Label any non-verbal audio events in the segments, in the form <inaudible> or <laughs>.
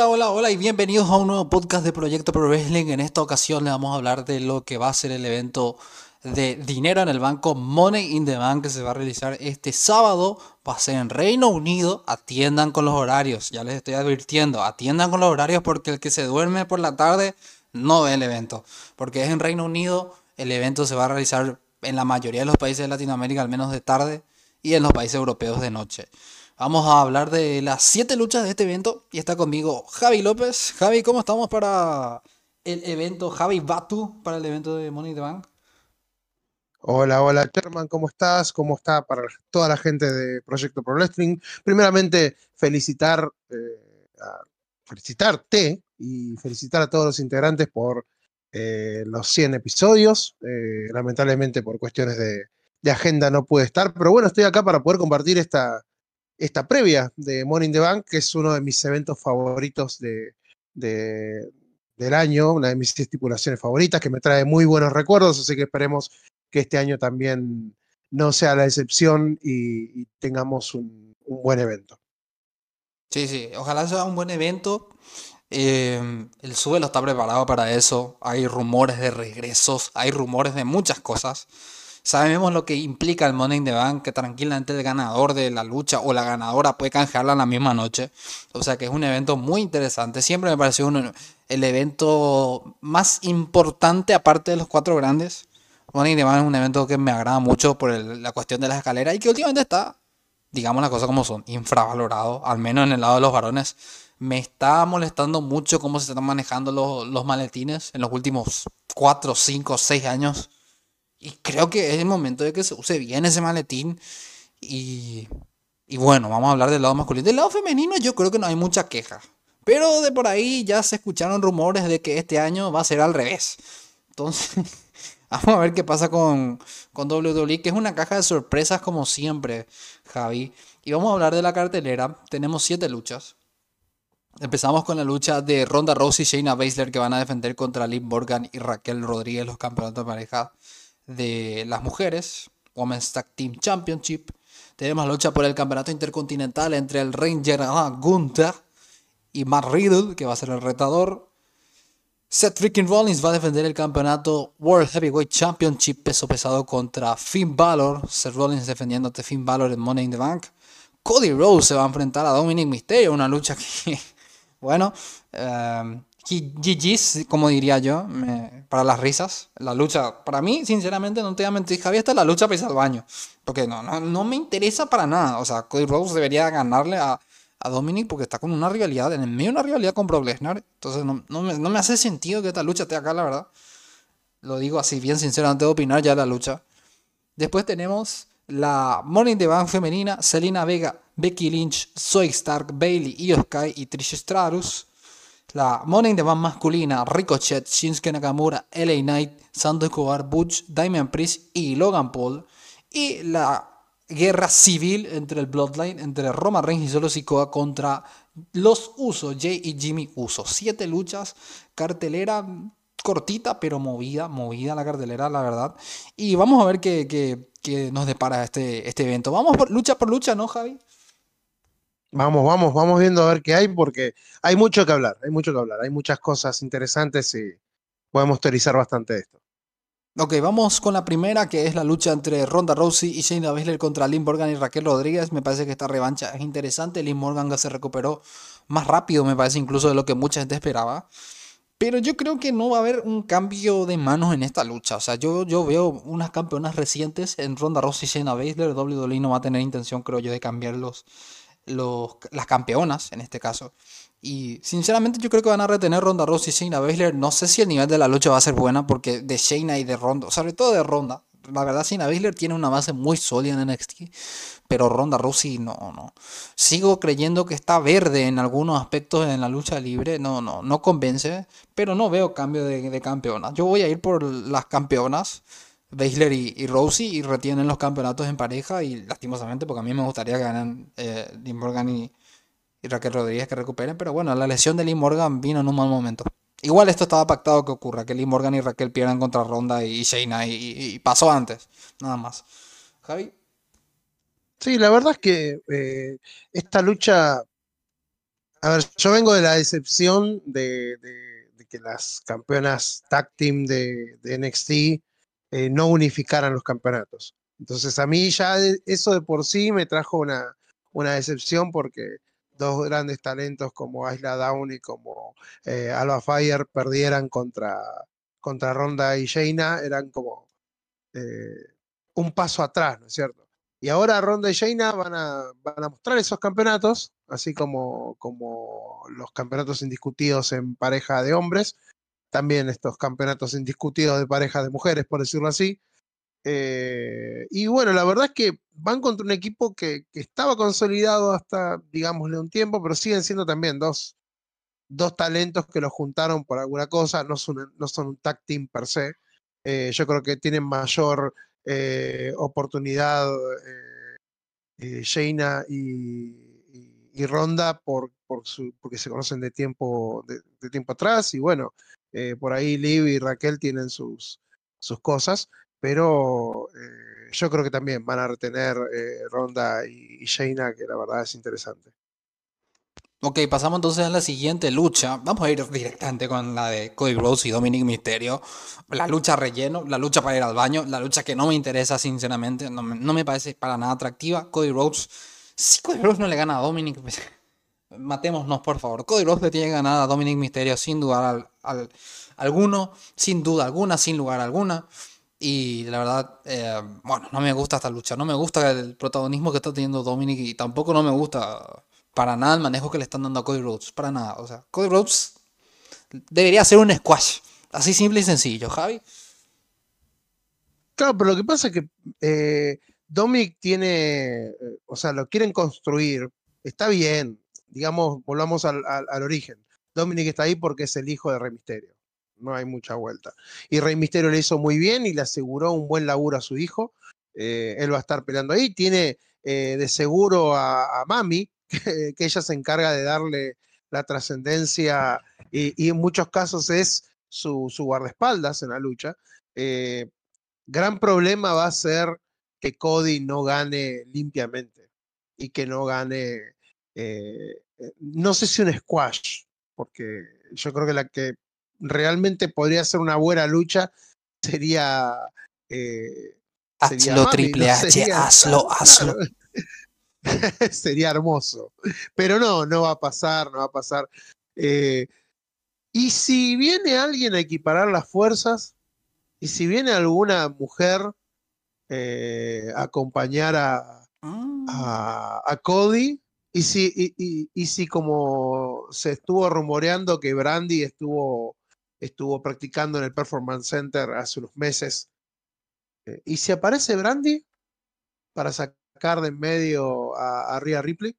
Hola, hola, hola y bienvenidos a un nuevo podcast de Proyecto Pro Wrestling. En esta ocasión le vamos a hablar de lo que va a ser el evento de dinero en el banco Money in the Bank que se va a realizar este sábado. Va a ser en Reino Unido. Atiendan con los horarios. Ya les estoy advirtiendo. Atiendan con los horarios porque el que se duerme por la tarde no ve el evento. Porque es en Reino Unido. El evento se va a realizar en la mayoría de los países de Latinoamérica, al menos de tarde, y en los países europeos de noche. Vamos a hablar de las siete luchas de este evento y está conmigo Javi López. Javi, ¿cómo estamos para el evento? Javi Batu para el evento de Money the Bank. Hola, hola Sherman, ¿cómo estás? ¿Cómo está para toda la gente de Proyecto Pro Wrestling? Primeramente, felicitar, eh, felicitarte y felicitar a todos los integrantes por eh, los 100 episodios. Eh, lamentablemente por cuestiones de, de, agenda no pude estar, pero bueno, estoy acá para poder compartir esta, esta previa de Morning the Bank, que es uno de mis eventos favoritos de, del año, una de mis estipulaciones favoritas, que me trae muy buenos recuerdos, así que esperemos que este año también no sea la excepción y, tengamos un, buen evento. Sí, sí, ojalá sea un buen evento. Eh, el suelo está preparado para eso. Hay rumores de regresos, hay rumores de muchas cosas. Sabemos lo que implica el Money in the Bank, que tranquilamente el ganador de la lucha o la ganadora puede canjearla en la misma noche. O sea que es un evento muy interesante. Siempre me pareció el evento más importante aparte de los cuatro grandes. Money in the Bank es un evento que me agrada mucho por la cuestión de las escaleras y que últimamente está, digamos las cosas como son, infravalorado, al menos en el lado de los varones. Me está molestando mucho cómo se están manejando los, los maletines en los últimos 4, 5, 6 años y creo que es el momento de que se use bien ese maletín. Y, y bueno, vamos a hablar del lado masculino. Del lado femenino yo creo que no hay mucha queja. Pero de por ahí ya se escucharon rumores de que este año va a ser al revés. Entonces, <laughs> vamos a ver qué pasa con, con WWE, que es una caja de sorpresas como siempre, Javi. Y vamos a hablar de la cartelera. Tenemos siete luchas. Empezamos con la lucha de Ronda Rousey y Shayna Baszler que van a defender contra Liv Morgan y Raquel Rodríguez los campeonatos de pareja de las mujeres, Women's Tag Team Championship. Tenemos lucha por el campeonato intercontinental entre el Ranger Gunther y Matt Riddle, que va a ser el retador. Seth Freaking Rollins va a defender el campeonato World Heavyweight Championship peso pesado contra Finn Balor. Seth Rollins defendiendo Finn Balor en Money in the Bank. Cody Rose se va a enfrentar a Dominic Mysterio, una lucha que, <laughs> bueno, eh, GG's, como diría yo, para las risas. La lucha, para mí, sinceramente, no te voy a mentir, Javier, esta es la lucha irse al baño. Porque no, no, me interesa para nada. O sea, Cody Rhodes debería ganarle a, Dominic porque está con una rivalidad, en el medio de una rivalidad con Brock. Entonces, no, no, me, hace sentido que esta lucha esté acá, la verdad. Lo digo así, bien sincero, antes de opinar ya la lucha. Después tenemos la Morning the Bank femenina, Selena Vega, Becky Lynch, Zoe Stark, Bailey, Io Sky y Trish Stratus la Money in the masculina, Ricochet, Shinsuke Nakamura, LA Knight, Santos Escobar, Butch, Diamond Priest y Logan Paul. Y la guerra civil entre el Bloodline, entre Roma Reigns y Solo Sikoa contra los Usos, Jay y Jimmy Uso. Siete luchas, cartelera cortita pero movida, movida la cartelera, la verdad. Y vamos a ver qué, qué, nos depara este, este evento. Vamos por, lucha por lucha, ¿no, Javi? Vamos, vamos, vamos viendo a ver qué hay, porque hay mucho que hablar, hay mucho que hablar, hay muchas cosas interesantes y podemos teorizar bastante esto. Ok, vamos con la primera, que es la lucha entre Ronda Rousey y Shayna Baszler contra Lynn Morgan y Raquel Rodríguez. Me parece que esta revancha es interesante. Lynn Morgan se recuperó más rápido, me parece, incluso de lo que mucha gente esperaba. Pero yo creo que no va a haber un cambio de manos en esta lucha. O sea, yo, yo veo unas campeonas recientes en Ronda Rousey y Shayna Baszler. WWE no va a tener intención, creo yo, de cambiarlos las campeonas en este caso. Y sinceramente yo creo que van a retener Ronda Rousey y Shayna Baszler. No sé si el nivel de la lucha va a ser buena porque de Shayna y de Ronda, sobre todo de Ronda. La verdad Shayna Baszler tiene una base muy sólida en NXT, pero Ronda Rousey no, no. Sigo creyendo que está verde en algunos aspectos en la lucha libre. No, no, no convence, pero no veo cambio de, de campeonas. Yo voy a ir por las campeonas. Baszler y, y, y retienen los campeonatos en pareja y lastimosamente porque a mí me gustaría que ganen eh, Morgan y, Raquel Rodríguez que recuperen, pero bueno, la lesión de Lee Morgan vino en un mal momento. Igual esto estaba pactado que ocurra, que Lee Morgan y Raquel pierdan contra Ronda y Shayna y, pasó antes, nada más. Javi. Sí, la verdad es que eh, esta lucha A ver, yo vengo de la decepción de, que las campeonas tag team de, NXT eh, no unificaran los campeonatos. Entonces a mí ya eso de por sí me trajo una, una decepción porque dos grandes talentos como Isla Down y como eh, Alba Fire perdieran contra, contra Ronda y Jaina, eran como eh, un paso atrás, ¿no es cierto? Y ahora Ronda y Jaina van a, van a mostrar esos campeonatos, así como, como los campeonatos indiscutidos en pareja de hombres, también estos campeonatos indiscutidos de pareja de mujeres, por decirlo así. Eh, y bueno, la verdad es que van contra un equipo que, estaba consolidado hasta, digámosle, un tiempo, pero siguen siendo también dos, dos talentos que los juntaron por alguna cosa, no son, no son un tag team per se. Eh, yo creo que tienen mayor eh, oportunidad Jaina y, Ronda por, por su, porque se conocen de tiempo, de, tiempo atrás y bueno, por ahí Liv y Raquel tienen sus, sus cosas, pero yo creo que también van a retener Ronda y, y Jaina, que la verdad es interesante. Ok, pasamos entonces a la siguiente lucha. Vamos a ir directamente con la de Cody Rhodes y Dominic Mysterio. La lucha relleno, la lucha para ir al baño, la lucha que no me interesa sinceramente, no me, parece para nada atractiva. Cody Rhodes, si Cody Rhodes no le gana a Dominic, pues, matémonos por favor. Cody Rhodes le tiene ganada a Dominic Mysterio sin dudar al, alguno, sin duda alguna, sin lugar alguna. Y la verdad, eh, bueno, no me gusta esta lucha. No me gusta el protagonismo que está teniendo Dominic y tampoco no me gusta para nada el manejo que le están dando a Cody Rhodes. Para nada. O sea, Cody Rhodes debería ser un squash. Así simple y sencillo, Javi. Claro, pero lo que pasa es que eh, Dominic tiene, eh, o sea, lo quieren construir, está bien, digamos, volvamos al, origen. Dominic está ahí porque es el hijo de Rey Misterio, no hay mucha vuelta. Y Rey Misterio le hizo muy bien y le aseguró un buen laburo a su hijo. Eh, él va a estar peleando ahí, tiene de seguro a, Mami, <laughs> que, ella se encarga de darle la trascendencia y, en muchos casos es su, guardaespaldas en la lucha. Eh, gran problema va a ser que Cody no gane limpiamente y que no gane, eh, eh, no sé si un squash, porque yo creo que la que realmente podría ser una buena lucha sería... hazlo, Triple H, hazlo, <laughs> hazlo. <laughs> Sería hermoso. Pero no, no va a pasar, no va a pasar. Eh, y si viene alguien a equiparar las fuerzas, y si viene alguna mujer eh, a acompañar a, ah. a, Cody, y si, y, si como se estuvo rumoreando que Brandy estuvo, estuvo practicando en el Performance Center hace unos meses, eh, y si aparece Brandy para sacar de en medio a, a Rhea Ripley.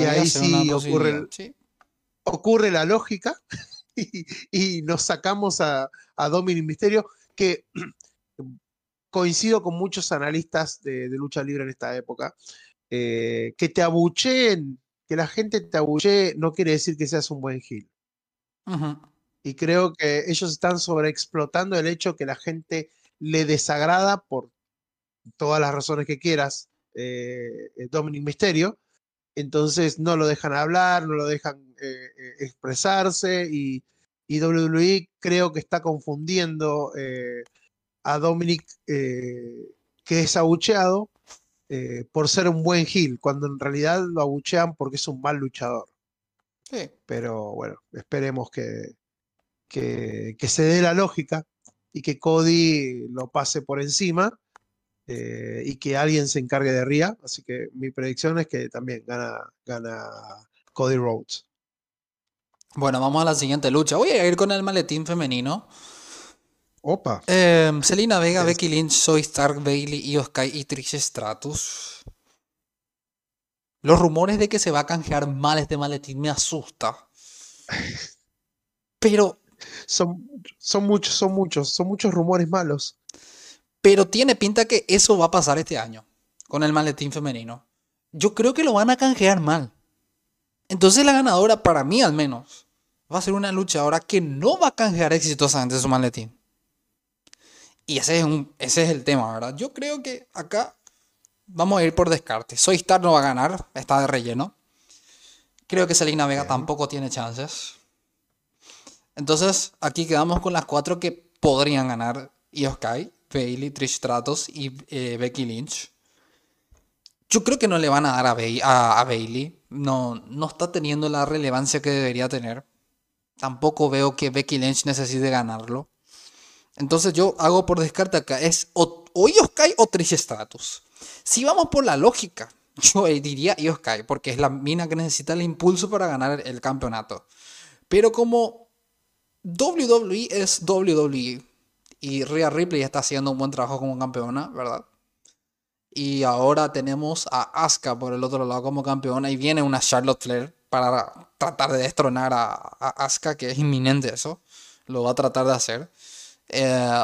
y ahí sí ocurre, ocurre la lógica <laughs> y, nos sacamos a, a Dominic Misterio, que <clears throat> coincido con muchos analistas de, lucha libre en esta época, eh, que te abucheen, que la gente te abuchee no quiere decir que seas un buen heel. Y creo que ellos están sobreexplotando el hecho que la gente le desagrada por todas las razones que quieras, eh, eh, Dominic Misterio. Entonces no lo dejan hablar, no lo dejan eh, expresarse y, y, WWE creo que está confundiendo a Dominic que es abucheado por ser un buen heel, cuando en realidad lo abuchean porque es un mal luchador. Sí. Pero bueno, esperemos que, que, que se dé la lógica y que Cody lo pase por encima eh, y que alguien se encargue de Ria. Así que mi predicción es que también gana, gana Cody Rhodes. Bueno, vamos a la siguiente lucha. Voy a ir con el maletín femenino. Opa. Eh, Selina Vega, Becky Lynch, Zoe Stark, Bailey, Io Sky y Trish Stratus. Los rumores de que se va a canjear mal este maletín me asusta. <laughs> Pero. Son, son muchos, son muchos, son muchos rumores malos. Pero tiene pinta que eso va a pasar este año con el maletín femenino. Yo creo que lo van a canjear mal. Entonces la ganadora, para mí al menos, va a ser una luchadora que no va a canjear exitosamente su maletín. Y ese es, un, ese es el tema, ¿verdad? Yo creo que acá vamos a ir por descarte. Soy Star no va a ganar, está de relleno. Creo que Selena Vega Bien. tampoco tiene chances. Entonces, aquí quedamos con las cuatro que podrían ganar Io Sky, Bailey, Trish Stratus y eh, Becky Lynch. Yo creo que no le van a dar a, a- a Bailey. No, no está teniendo la relevancia que debería tener. Tampoco veo que Becky Lynch necesite ganarlo. Entonces yo hago por descarte acá. Es o, o Io Sky o. Si vamos por la lógica, <laughs> yo diría Io Sky, porque es la mina que necesita el impulso para ganar el campeonato. Pero como WWE es WWE y Rhea Ripley está haciendo un buen trabajo como campeona, ¿verdad? Y ahora tenemos a Asuka por el otro lado como campeona y viene una Charlotte Flair para tratar de destronar a, a Asuka, que es inminente eso. Lo va a tratar de hacer. Eh,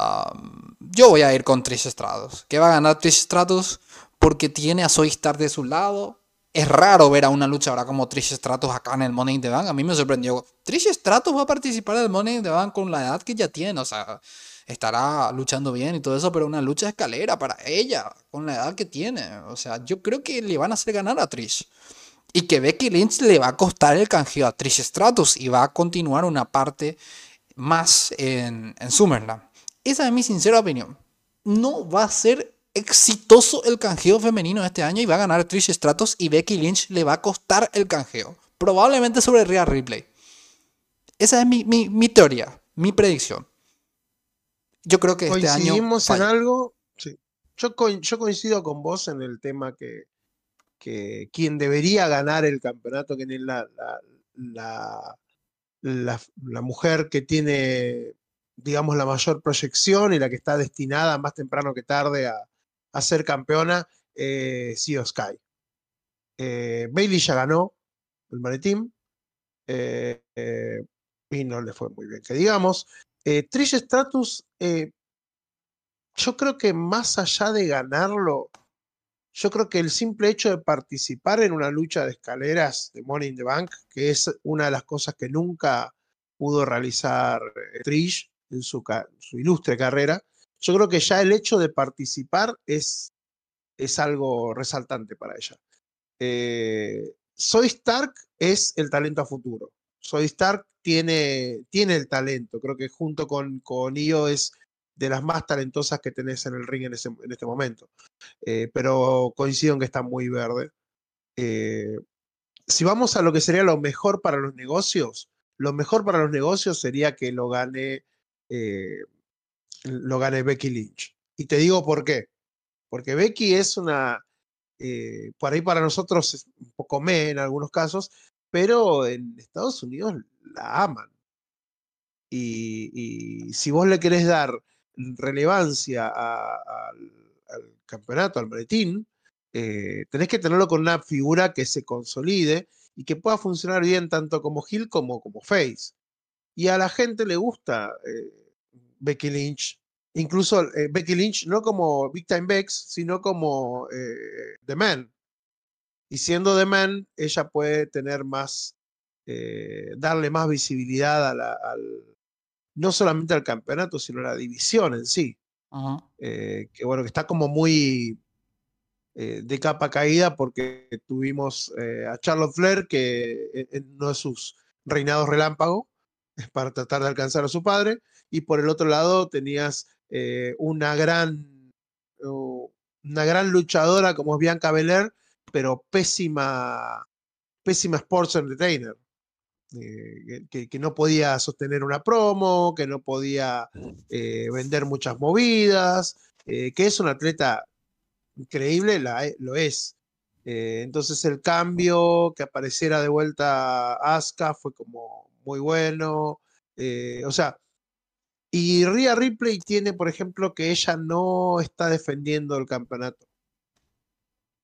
yo voy a ir con Trish Stratus. Que va a ganar Trish Stratus porque tiene a Zoe Stark de su lado. Es raro ver a una luchadora como Trish Stratus acá en el Money in the Bank. A mí me sorprendió. Trish Stratus va a participar del Money in the Bank con la edad que ya tiene. O sea, estará luchando bien y todo eso, pero una lucha escalera para ella, con la edad que tiene. O sea, yo creo que le van a hacer ganar a Trish. Y que Becky Lynch le va a costar el canjeo a Trish Stratus y va a continuar una parte más en, en Summerland. Esa es mi sincera opinión. No va a ser exitoso el canjeo femenino este año y va a ganar Trish Stratus y Becky Lynch le va a costar el canjeo. Probablemente sobre Rhea Ripley. Esa es mi, mi- mi teoría, mi predicción. Yo creo que este año... Coincidimos en algo. Sí. Yo, coin- yo coincido con vos en el tema que, que quien debería ganar el campeonato, que es la, la, la, la- mujer que tiene, digamos, la mayor proyección y la que está destinada más temprano que tarde a, a ser campeona, eh, Io Sky. Eh, Bailey ya ganó el maletín eh, eh, y no le fue muy bien, que digamos. Trish Stratus, yo creo que más allá de ganarlo, yo creo que el simple hecho de participar en una lucha de escaleras de Money in the Bank, que es una de las cosas que nunca pudo realizar eh, Trish en su, ilustre carrera, yo creo que ya el hecho de participar es, algo resaltante para ella. Eh, Soy Stark es el talento a futuro. Soy Stark tiene, tiene el talento. Creo que junto con, con Io es de las más talentosas que tenés en el ring en, ese- en este momento. Eh, pero coincido en que está muy verde. Eh, si vamos a lo que sería lo mejor para los negocios, lo mejor para los negocios sería que lo gane, eh, lo gane Becky Lynch. Y te digo por qué. Porque Becky es una, por ahí para nosotros es un poco me en algunos casos, pero en Estados Unidos la aman. Y, y si vos le querés dar relevancia al, campeonato, al maletín, eh, tenés que tenerlo con una figura que se consolide y que pueda funcionar bien tanto como heel como como face. Y a la gente le gusta eh, Becky Lynch, incluso eh, Becky Lynch no como Big Time Bex, sino como The Man. Y siendo The Man, ella puede tener más, darle más visibilidad a la- al, no solamente al campeonato, sino a la división en sí. Eh, que bueno, que está como muy eh, de capa caída porque tuvimos eh, a Charlotte Flair, que en- uno de sus reinados relámpago, para tratar de alcanzar a su padre, y por el otro lado tenías una gran una gran luchadora como es Bianca Belair, pero pésima, pésima sports entertainer. Eh, que- que, no podía sostener una promo, que no podía eh, vender muchas movidas, eh, que es un atleta increíble, lo es. Eh, entonces el cambio, que apareciera de vuelta Asuka fue como muy bueno. eh, o sea, y Rhea Ripley tiene, por ejemplo, que ella no está defendiendo el campeonato.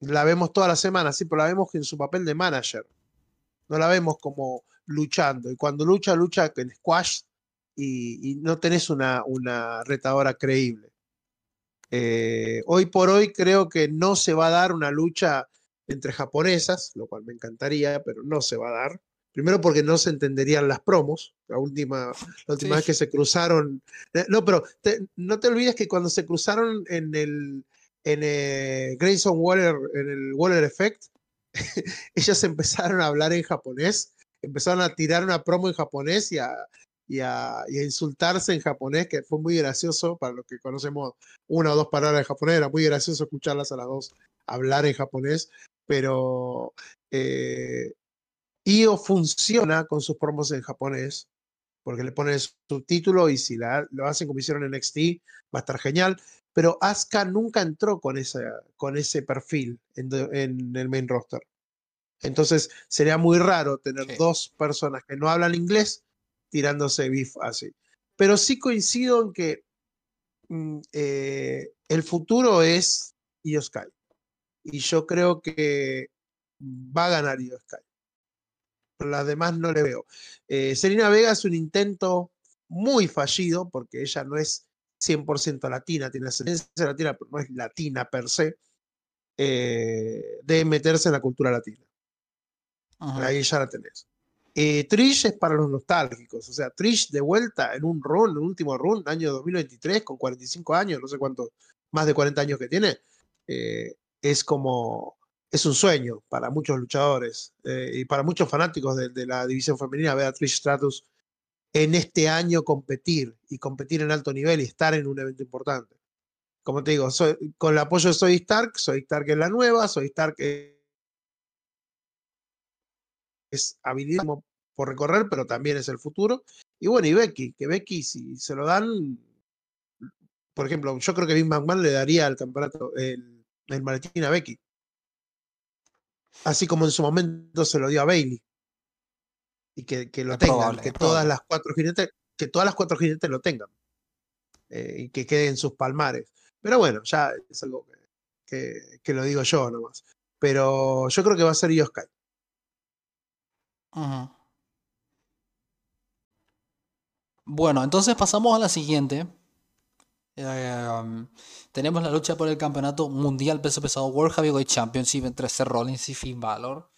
La vemos toda la semana, sí, pero la vemos en su papel de manager. No la vemos como luchando. Y cuando lucha, lucha en squash y, y no tenés una, una retadora creíble. Eh, hoy por hoy creo que no se va a dar una lucha entre japonesas, lo cual me encantaría, pero no se va a dar. Primero porque no se entenderían las promos. La última, la última Sí. vez que se cruzaron. eh, No, pero te- no te olvides que cuando se cruzaron en el en eh, Grayson Waller, en el Waller Effect, <laughs> ellas empezaron a hablar en japonés, empezaron a tirar una promo en japonés y a, y a, insultarse en japonés, que fue muy gracioso para los que conocemos una o dos palabras de japonés, era muy gracioso escucharlas a las dos hablar en japonés, pero eh, IO funciona con sus promos en japonés, porque le ponen subtítulo y si la, lo hacen como hicieron en NXT, va a estar genial. Pero Asuka nunca entró con, con ese perfil en, el main roster. Entonces sería muy raro tener dos personas que no hablan inglés tirándose beef así. Pero sí coincido en que mm, eh, el futuro es Io Sky. Y yo creo que va a ganar Io Sky. Pero las demás no le veo. Eh, Selena Vega es un intento muy fallido porque ella no es 100% latina, tiene ascendencia latina, pero no es latina per se, eh, de meterse en la cultura latina. Ahí ya la tenés. Eh, Trish es para los nostálgicos, o sea, Trish de vuelta en un run, en un último run, año 2023, con 45 años, no sé cuánto, más de 40 años que tiene, eh, es como, es un sueño para muchos luchadores eh, y para muchos fanáticos de, la división femenina ver a Trish Stratus en este año competir y competir en alto nivel y estar en un evento importante. Como te digo, con el apoyo de Soy Stark, Soy Stark es la nueva, Soy Stark es habilidad por recorrer, pero también es el futuro. Y bueno, y Becky, que Becky, si se lo dan, por ejemplo, yo creo que Vince McMahon le daría el campeonato, el, el maletín a Becky. Así como en su momento se lo dio a Bailey. Y que, que lo tengan, que todas las cuatro jinetes, que todas las cuatro jinetes lo tengan. Eh, y que queden sus palmares. Pero bueno, ya es algo que, que, lo digo yo nomás. Pero yo creo que va a ser Yoskai. Bueno, entonces pasamos a la siguiente. Em, tenemos la lucha por el campeonato mundial peso pesado World Heavyweight Championship entre Seth Rollins y Finn Balor.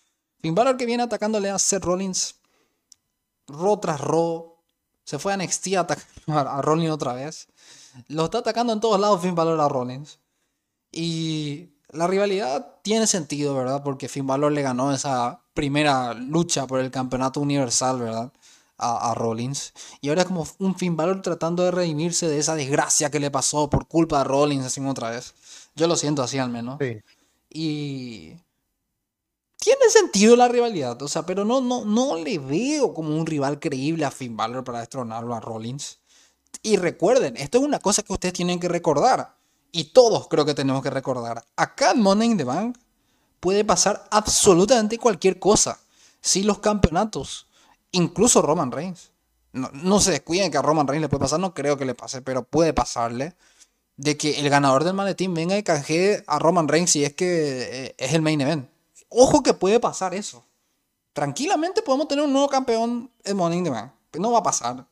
Finn Balor que viene atacándole a Seth Rollins ro tras ro. Se fue a NXT a atacar <laughs> a Rollins otra vez. Lo está atacando en todos lados Finn Balor a Rollins. Y la rivalidad tiene sentido, ¿verdad? Porque Finn Balor le ganó esa primera lucha por el campeonato universal, ¿verdad? a, Rollins. Y ahora es como un Finn Balor tratando de redimirse de esa desgracia que le pasó por culpa de Rollins, así otra vez. Yo lo siento así al menos. Y tiene sentido la rivalidad, o sea, pero no, no, no le veo como un rival creíble a Finn Balor para destronarlo a Rollins. Y recuerden, esto es una cosa que ustedes tienen que recordar. Y todos creo que tenemos que recordar. Acá en Money in the Bank puede pasar absolutamente cualquier cosa. Si los campeonatos incluso Roman Reigns. No, se descuiden que a Roman Reigns le puede pasar, no creo que le pase, pero puede pasarle. De que el ganador del maletín venga y canjee a Roman Reigns si es que eh, es el main event. Ojo que puede pasar eso. Tranquilamente podemos tener un nuevo campeón en in the Bank. No va a pasar.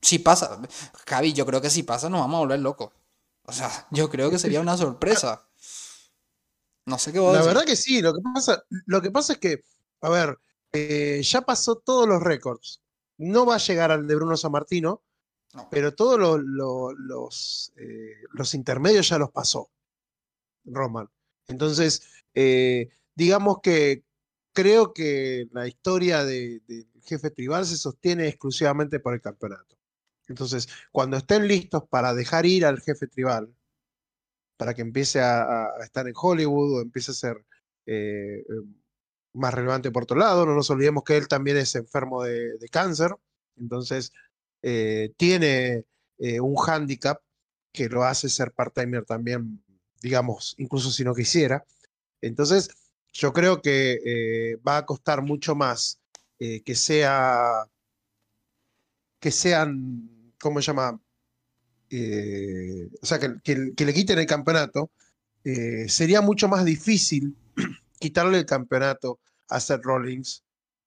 Si pasa, Javi, yo creo que si pasa nos vamos a volver locos. O sea, yo creo que sería una sorpresa. No sé qué vos La verdad que sí, lo que pasa, lo que pasa es que, a ver, eh, ya pasó todos los récords. No va a llegar al de Bruno Sammartino, pero todos los, eh, los intermedios ya los pasó Roman. Entonces, eh, digamos que creo que la historia del jefe tribal se sostiene exclusivamente por el campeonato. Entonces, cuando estén listos para dejar ir al jefe tribal, para que empiece a, estar en Hollywood o empiece a ser más relevante por otro lado. No nos olvidemos que él también es enfermo de, cáncer, entonces eh, tiene eh, un hándicap que lo hace ser part-timer también, digamos, incluso si no quisiera. Entonces, yo creo que eh, va a costar mucho más que sea, que sean, ¿cómo se llama? O sea, que, que, le quiten el campeonato, sería mucho más difícil <clears throat> quitarle el campeonato a Seth Rollins,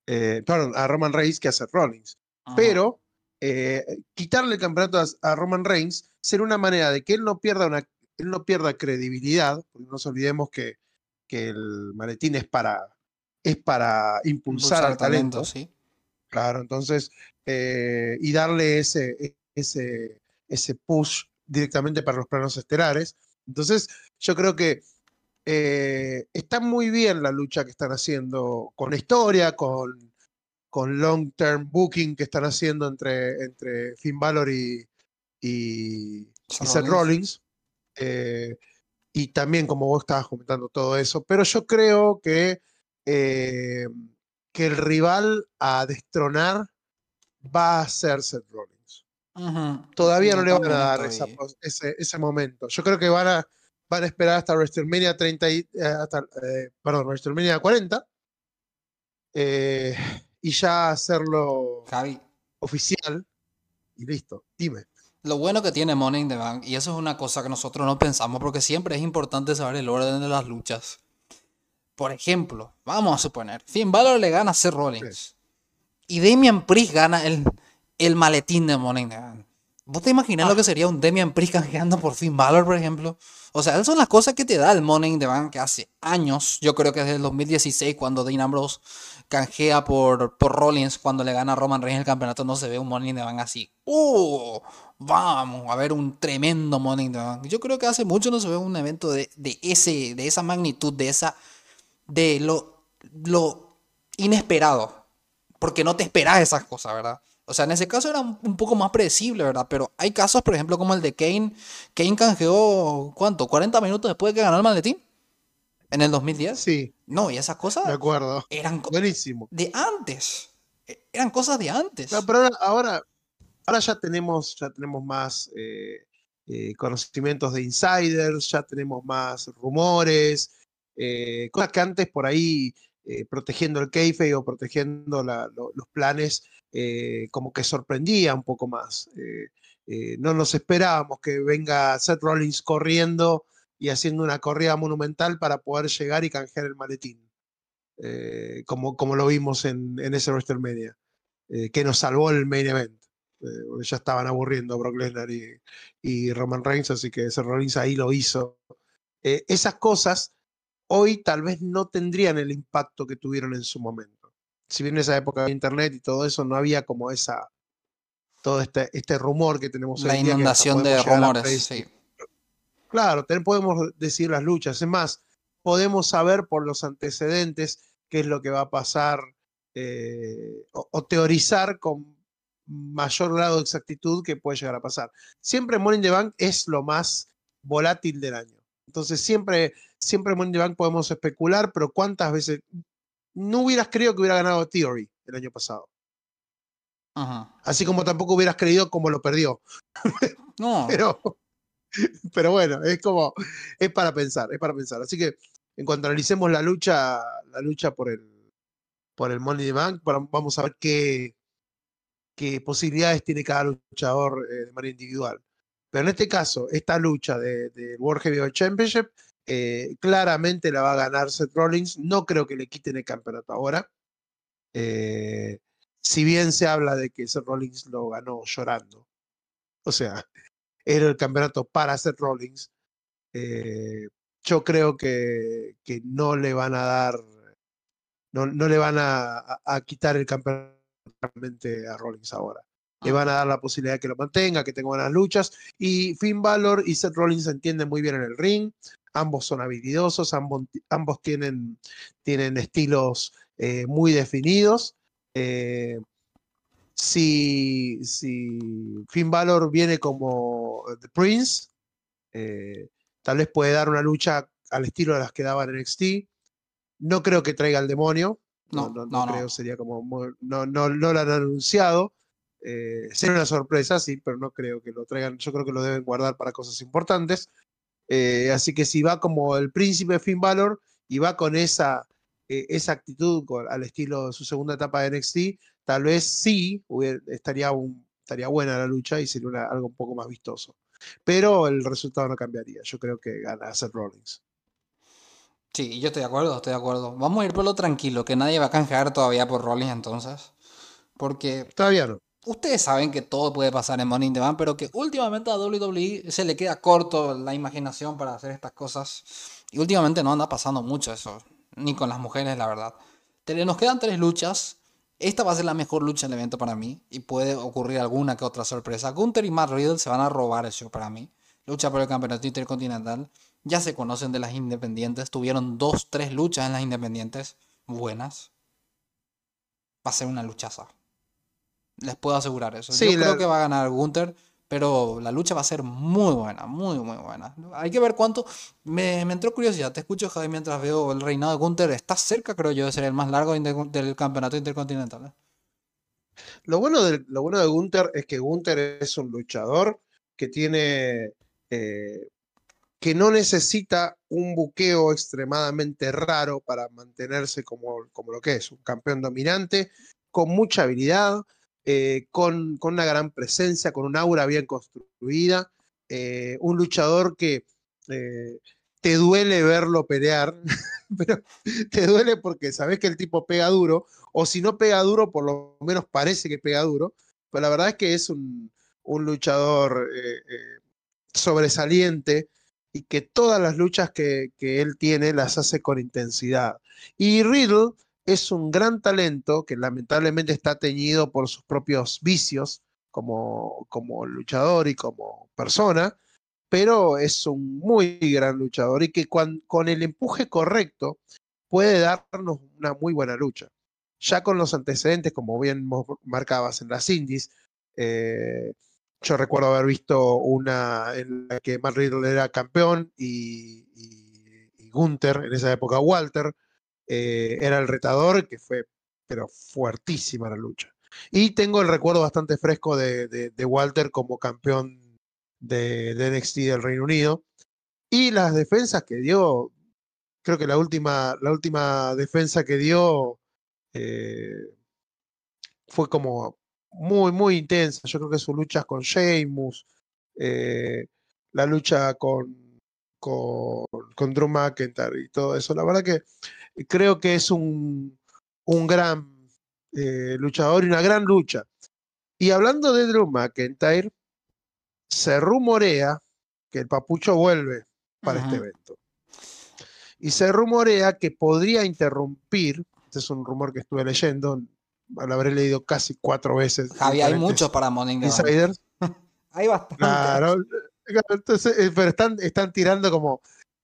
eh, perdón, a Roman Reigns que a Seth Rollins. Pero eh, quitarle el campeonato a, Roman Reigns sería una manera de que él no pierda, una, él no pierda credibilidad, porque no nos olvidemos que, que el maletín es para, es para impulsar, al talento. sí. Claro, entonces, eh, y darle ese, ese, ese push directamente para los planos estelares. Entonces, yo creo que eh, está muy bien la lucha que están haciendo con historia, con, con long term booking que están haciendo entre, entre Finn Balor y, y, Seth Rollins. Eh, y también, como vos estabas comentando todo eso, pero yo creo que, eh, que el rival a destronar va a ser Seth Rollins. Todavía no le van a dar ese, ese, momento. Yo creo que van a, van a esperar hasta WrestleMania 30 y, eh, hasta, eh, perdón, WrestleMania 40 eh, y ya hacerlo oficial y listo. Dime. Lo bueno que tiene Money in the Bank, y eso es una cosa que nosotros no pensamos, porque siempre es importante saber el orden de las luchas. Por ejemplo, vamos a suponer, Finn Balor le gana a Seth Rollins. Y Damian Priest gana el, el maletín de the Bank. ¿Vos te imaginas lo ah. que sería un Damian Priest canjeando por Finn Balor, por ejemplo? O sea, esas son las cosas que te da el Money in the Bank que hace años, yo creo que desde el 2016, cuando Dean Ambrose canjea por, por Rollins, cuando le gana a Roman Reigns el campeonato, no se ve un Money in the Bank así. ¡Uh! Vamos a ver un tremendo Money in the Bank. Yo creo que hace mucho no se ve un evento de, de ese, de esa magnitud, de esa. de lo, lo inesperado. Porque no te esperas esas cosas, ¿verdad? O sea, en ese caso era un poco más predecible, ¿verdad? Pero hay casos, por ejemplo, como el de Kane. Kane canjeó, ¿cuánto? ¿40 minutos después de que ganó el maletín? ¿En el 2010? Sí. No, y esas cosas. De acuerdo. Eran Buenísimo. De antes. E, eran cosas de antes. pero ahora, ahora, ya, tenemos, ya tenemos más eh, eh, conocimientos de insiders, ya tenemos más rumores, eh, cosas que antes por ahí protegiendo el keife o protegiendo los planes eh, como que sorprendía un poco más. Eh, eh, no nos esperábamos que venga Seth Rollins corriendo y haciendo una corrida monumental para poder llegar y canjear el maletín, como, como lo vimos en, en ese WrestleMania, que nos salvó el main event. ya estaban aburriendo Brock Lesnar y, y, Roman Reigns, así que Seth Rollins ahí lo hizo. esas cosas hoy tal vez no tendrían el impacto que tuvieron en su momento si bien en esa época de internet y todo eso, no había como esa, todo este, este rumor que tenemos La inundación de rumores, sí. Claro, podemos decir las luchas. Es más, podemos saber por los antecedentes qué es lo que va a pasar eh, o, teorizar con mayor grado de exactitud que puede llegar a pasar. Siempre Money in the Bank es lo más volátil del año. Entonces siempre, siempre Money in the Bank podemos especular, pero ¿cuántas veces? no hubieras creído que hubiera ganado Theory el año pasado. Así como tampoco hubieras creído como lo perdió. <laughs> No. <laughs> pero, pero bueno, es como, es para pensar, es para pensar. Así que en cuanto analicemos la lucha, la lucha por el, por el Money the Bank, vamos a ver qué, qué posibilidades tiene cada luchador eh, de manera individual. Pero en este caso, esta lucha del de World Heavyweight Championship eh, claramente la va a ganar Seth Rollins. No creo que le quiten el campeonato ahora. Eh, si bien se habla de que Seth Rollins lo ganó llorando. O sea, <laughs> era el campeonato para Seth Rollins. Eh, yo creo que, que, no le van a dar, no, no le van a, a, quitar el campeonato a Rollins ahora. Le van a dar la posibilidad de que lo mantenga, que tenga buenas luchas. Y Finn Balor y Seth Rollins se entienden muy bien en el ring ambos son habilidosos, ambos, ambos tienen, tienen estilos eh, muy definidos. Eh, si, si, Finn Balor viene como The Prince, eh, tal vez puede dar una lucha al estilo de las que daban en NXT. No creo que traiga al demonio. No, no, creo, sería como. no, no, lo han anunciado. sería una sorpresa, sí, pero no creo que lo traigan. Yo creo que lo deben guardar para cosas importantes. Eh, así que si va como el príncipe Finn Balor y va con esa, eh, esa actitud al estilo de su segunda etapa de NXT, tal vez sí estaría, un, estaría buena la lucha y sería algo un poco más vistoso. Pero el resultado no cambiaría. Yo creo que gana Seth Rollins. Sí, yo estoy de acuerdo, estoy de acuerdo. Vamos a ir por lo tranquilo, que nadie va a canjear todavía por Rollins entonces. Porque. Todavía no ustedes saben que todo puede pasar en Money in the Bank, pero que últimamente a WWE se le queda corto la imaginación para hacer estas cosas. Y últimamente no anda pasando mucho eso, ni con las mujeres, la verdad. Nos quedan tres luchas. Esta va a ser la mejor lucha del evento para mí. Y puede ocurrir alguna que otra sorpresa. Gunther y Matt Riddle se van a robar el show para mí. Lucha por el campeonato intercontinental. ya se conocen de las independientes, tuvieron dos, tres luchas en las independientes buenas. Va a ser una luchaza. Les puedo asegurar eso. Sí, Yo la- creo que va a ganar Gunther, pero la lucha va a ser muy buena, muy, muy buena. Hay que ver cuánto. Me, me entró curiosidad, te escucho, Javi, mientras veo el reinado de Gunther. Está cerca, creo yo, de ser el más largo del campeonato intercontinental. ¿eh? Lo bueno, de, lo bueno de Gunther es que Gunther es un luchador que tiene. eh, que no necesita un buqueo extremadamente raro para mantenerse como, como lo que es, un campeón dominante, con mucha habilidad, eh, con, con una gran presencia, con un aura bien construida, eh, un luchador que eh, te duele verlo pelear, <laughs> pero te duele porque sabes que el tipo pega duro, o si no pega duro, por lo menos parece que pega duro, pero la verdad es que es un, un luchador sobresaliente y que todas las luchas que, que él tiene las hace con intensidad. Y Riddle es un gran talento que lamentablemente está teñido por sus propios vicios como, como luchador y como persona, pero es un muy gran luchador y que cuan- con el empuje correcto puede darnos una muy buena lucha. Ya con los antecedentes, como bien marcabas en las indies, eh, yo recuerdo haber visto una en la que Matt Riddle era campeón y- y Gunther, en esa época Walter, eh, era el retador, que fue, pero fuertísima la lucha. Y tengo el recuerdo bastante fresco de, de- Walter como campeón de, de NXT del Reino Unido. Y las defensas que dio, creo que la última, la última defensa que dio eh, fue como muy, muy intensa. Yo creo que sus luchas con Sheamus, eh, la lucha con, con, con Drew McIntyre y todo eso. La verdad que creo que es un, un gran eh, luchador y una gran lucha. Y hablando de Drew McIntyre, se rumorea que el papucho vuelve para este evento. Y se rumorea que podría interrumpir, este es un rumor que estuve leyendo, lo habré leído casi cuatro veces. Javi, hay muchos para Morning. Insiders. <laughs> Hay bastante. Claro, <laughs> entonces, eh, pero están, están tirando como.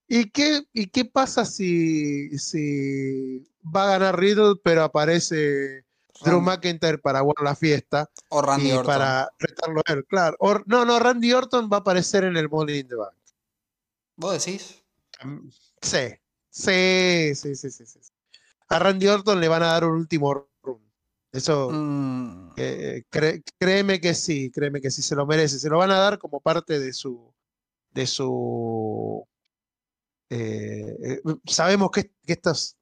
¿Y qué, ¿Y qué pasa si, si va a ganar Riddle, pero aparece Drew McIntyre para guardar la fiesta o Randy y Orton. para retarlo a él? Claro. No, no, Randy Orton va a aparecer en el Money in the Bank. ¿Vos decís? Mm, Sí, sí, sí, sí, sí, sí. A Randy Orton le van a dar un último run. Eso, Mm, eh, cre- créeme que sí, créeme que sí se lo merece. Se lo van a dar como parte de su. De su eh, eh, sabemos que, estos,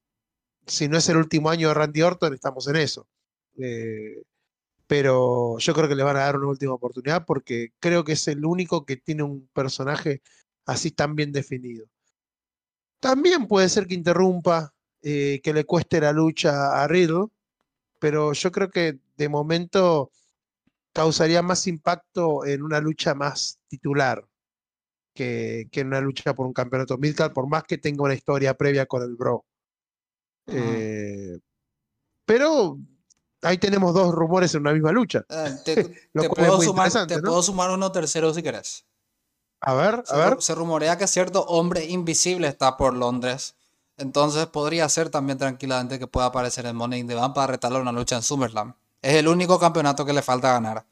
si no es el último año de Randy Orton, estamos en eso. Eh, pero yo creo que le van a dar una última oportunidad porque creo que es el único que tiene un personaje así tan bien definido. También puede ser que interrumpa, que le cueste la lucha a Riddle, pero yo creo que de momento causaría más impacto en una lucha más titular que, que en una lucha por un campeonato midcard, por más que tenga una historia previa con el Bro. Eh, pero ahí tenemos dos rumores en una misma lucha. eh, <laughs> te, puedo sumar, te ¿no? puedo sumar uno tercero si querés. A ver, Se, a ver. ru- se rumorea que cierto hombre invisible está por Londres. Entonces podría ser también tranquilamente que pueda aparecer en Money in the Bank para retarle una lucha en SummerSlam. Es el único campeonato que le falta ganar.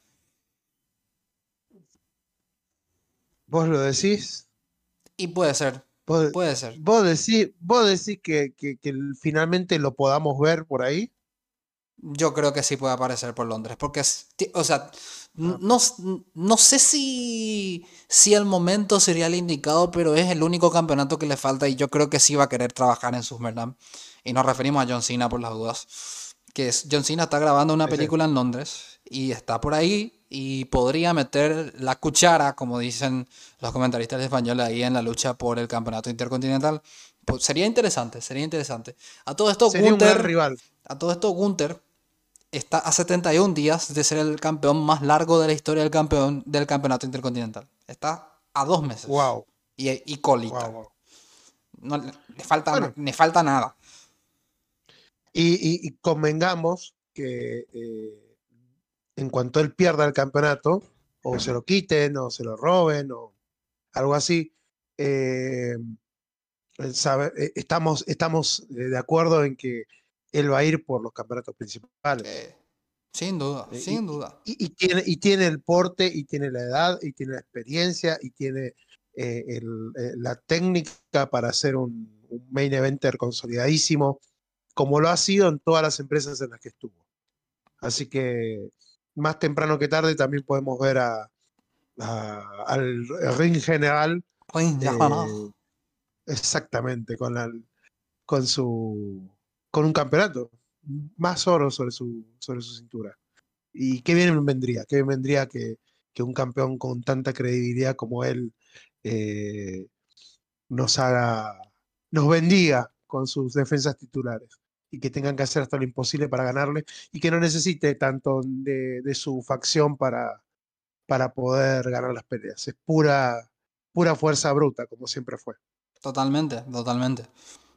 Vos lo decís. Y puede ser, Vos, puede ser. vos decís, vos decís que, que- que finalmente lo podamos ver por ahí. Yo creo que sí puede aparecer por Londres. Porque, es- o sea, Ah. no, no sé si, si el momento sería el indicado, pero es el único campeonato que le falta y yo creo que sí va a querer trabajar en SummerSlam. Y nos referimos a John Cena por las dudas. Que es, John Cena está grabando una película en Londres y está por ahí y podría meter la cuchara, como dicen los comentaristas españoles, ahí en la lucha por el campeonato intercontinental. Pues sería interesante, sería interesante. A todo esto, Sería un Gunther, gran rival. a todo esto, Gunther está a 71 días de ser el campeón más largo de la historia del, campeón, del campeonato intercontinental. Está a dos meses. Wow, Y, y colita. wow, wow. No, le, falta, Bueno. le falta nada. Y, y- y convengamos que eh, en cuanto él pierda el campeonato, o se lo quiten, o se lo roben, o algo así, eh, eh, estamos, estamos de acuerdo en que él va a ir por los campeonatos principales. sin duda, sin duda. Y, tiene, y tiene el porte, y tiene la edad, y tiene la experiencia, y tiene la técnica para ser un, un main eventer consolidadísimo, como lo ha sido en todas las empresas en las que estuvo. Así que más temprano que tarde también podemos ver a, al ring general. Eh, exactamente, con, la, con su con un campeonato. Más oro sobre su, sobre su cintura. Y qué bien vendría, qué bien vendría que, un campeón con tanta credibilidad como él eh, nos haga, nos bendiga con sus defensas titulares y que tengan que hacer hasta lo imposible para ganarle y que no necesite tanto de, su facción para, para poder ganar las peleas. Es pura, pura fuerza bruta, como siempre fue. Totalmente, totalmente.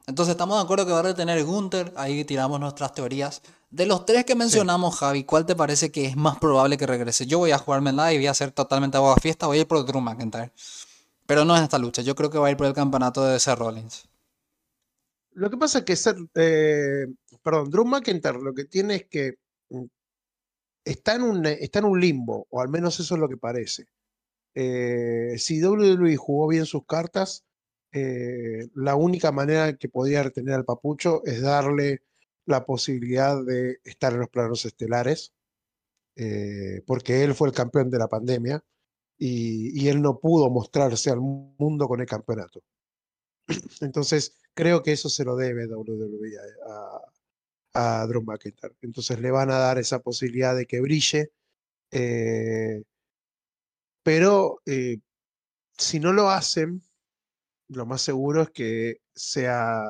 Entonces estamos de acuerdo que va a retener Gunther, ahí tiramos nuestras teorías. De los tres que mencionamos, Javi, ¿cuál te parece que es más probable que regrese? Yo voy a jugarme la y voy a hacer totalmente agua fiesta, voy a ir por Drew McIntyre. Pero no en esta lucha, yo creo que va a ir por el campeonato de Seth Rollins. Lo que pasa es que eh, perdón, Drew McIntyre lo que tiene es que mm, está en un, está en un limbo, o al menos eso es lo que parece. Eh, si WWE jugó bien sus cartas, eh, la única manera que podía retener al papucho es darle la posibilidad de estar en los planos estelares, porque él fue el campeón de la pandemia y él no pudo mostrarse al mundo con el campeonato. Entonces, creo que eso se lo debe WWE a, a Drew McIntyre. Entonces le van a dar esa posibilidad de que brille. Eh, pero eh, si no lo hacen, lo más seguro es que sea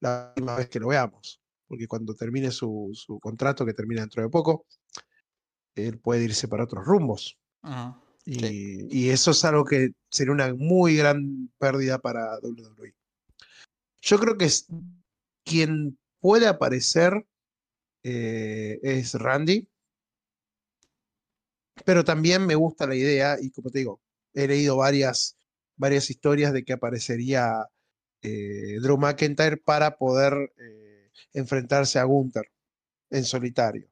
la última vez que lo veamos. Porque cuando termine su, su contrato, que termina dentro de poco, él puede irse para otros rumbos. Y, eso es algo que sería una muy gran pérdida para WWE. Yo creo que quien puede aparecer eh, es Randy, pero también me gusta la idea, y como te digo, he leído varias, varias historias de que aparecería eh, Drew McIntyre para poder eh, enfrentarse a Gunther en solitario.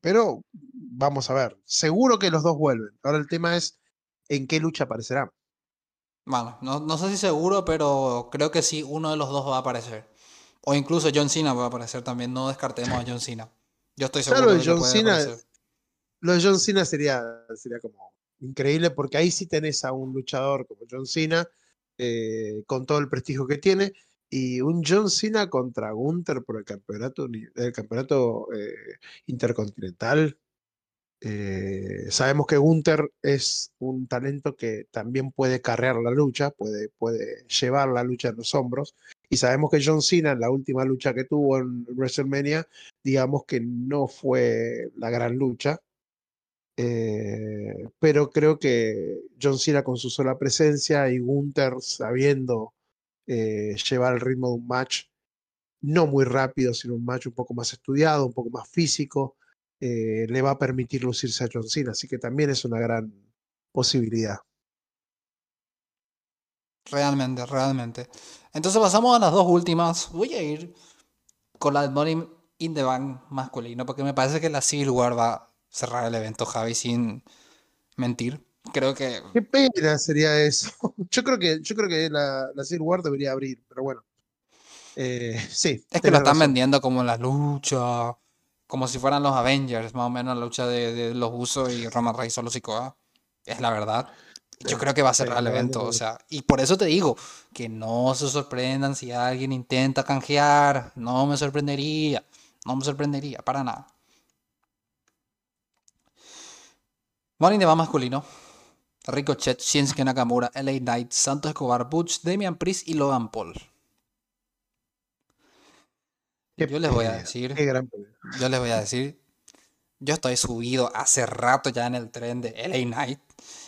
Pero vamos a ver, seguro que los dos vuelven. Ahora el tema es en qué lucha aparecerá. Bueno, no, sé si seguro, pero creo que sí, uno de los dos va a aparecer. O incluso John Cena va a aparecer también, no descartemos a John Cena. Yo estoy seguro claro, de John Cena, Lo de John Cena sería, sería como increíble, porque ahí sí tenés a un luchador como John Cena, eh, con todo el prestigio que tiene, y un John Cena contra Gunther por el campeonato, el campeonato eh, intercontinental. Eh, sabemos que Gunther es un talento que también puede carrear la lucha, puede, puede llevar la lucha en los hombros. Y sabemos que John Cena en la última lucha que tuvo en WrestleMania, digamos que no fue la gran lucha. Eh, pero creo que John Cena con su sola presencia y Gunther sabiendo eh, llevar el ritmo de un match no muy rápido, sino un match un poco más estudiado, un poco más físico, eh, le va a permitir lucirse a John Cena, así que también es una gran posibilidad. Realmente, realmente. Entonces pasamos a las dos últimas. Voy a ir con la de Money in the Bank masculino, porque me parece que la War va a cerrar el evento, Javi, sin mentir. Creo que. Qué pena sería eso. <laughs> Yo creo que, yo creo que la, la Civil War debería abrir, pero bueno. Eh, sí. Es que lo están vendiendo como la lucha, como si fueran los Avengers, más o menos la lucha de, los Usos y Roman Reigns solo Sikoa. Es la verdad. Yo creo que va a cerrar el evento, o sea, y por eso te digo que no se sorprendan si alguien intenta canjear, no me sorprendería, no me sorprendería, para nada. Morning de va masculino. Ricochet, Shinsuke Nakamura, LA Knight, Santos Escobar, Butch, Damian Priest y Logan Paul. yo les voy a decir. yo les voy a decir. Yo estoy subido hace rato ya en el tren de LA Knight.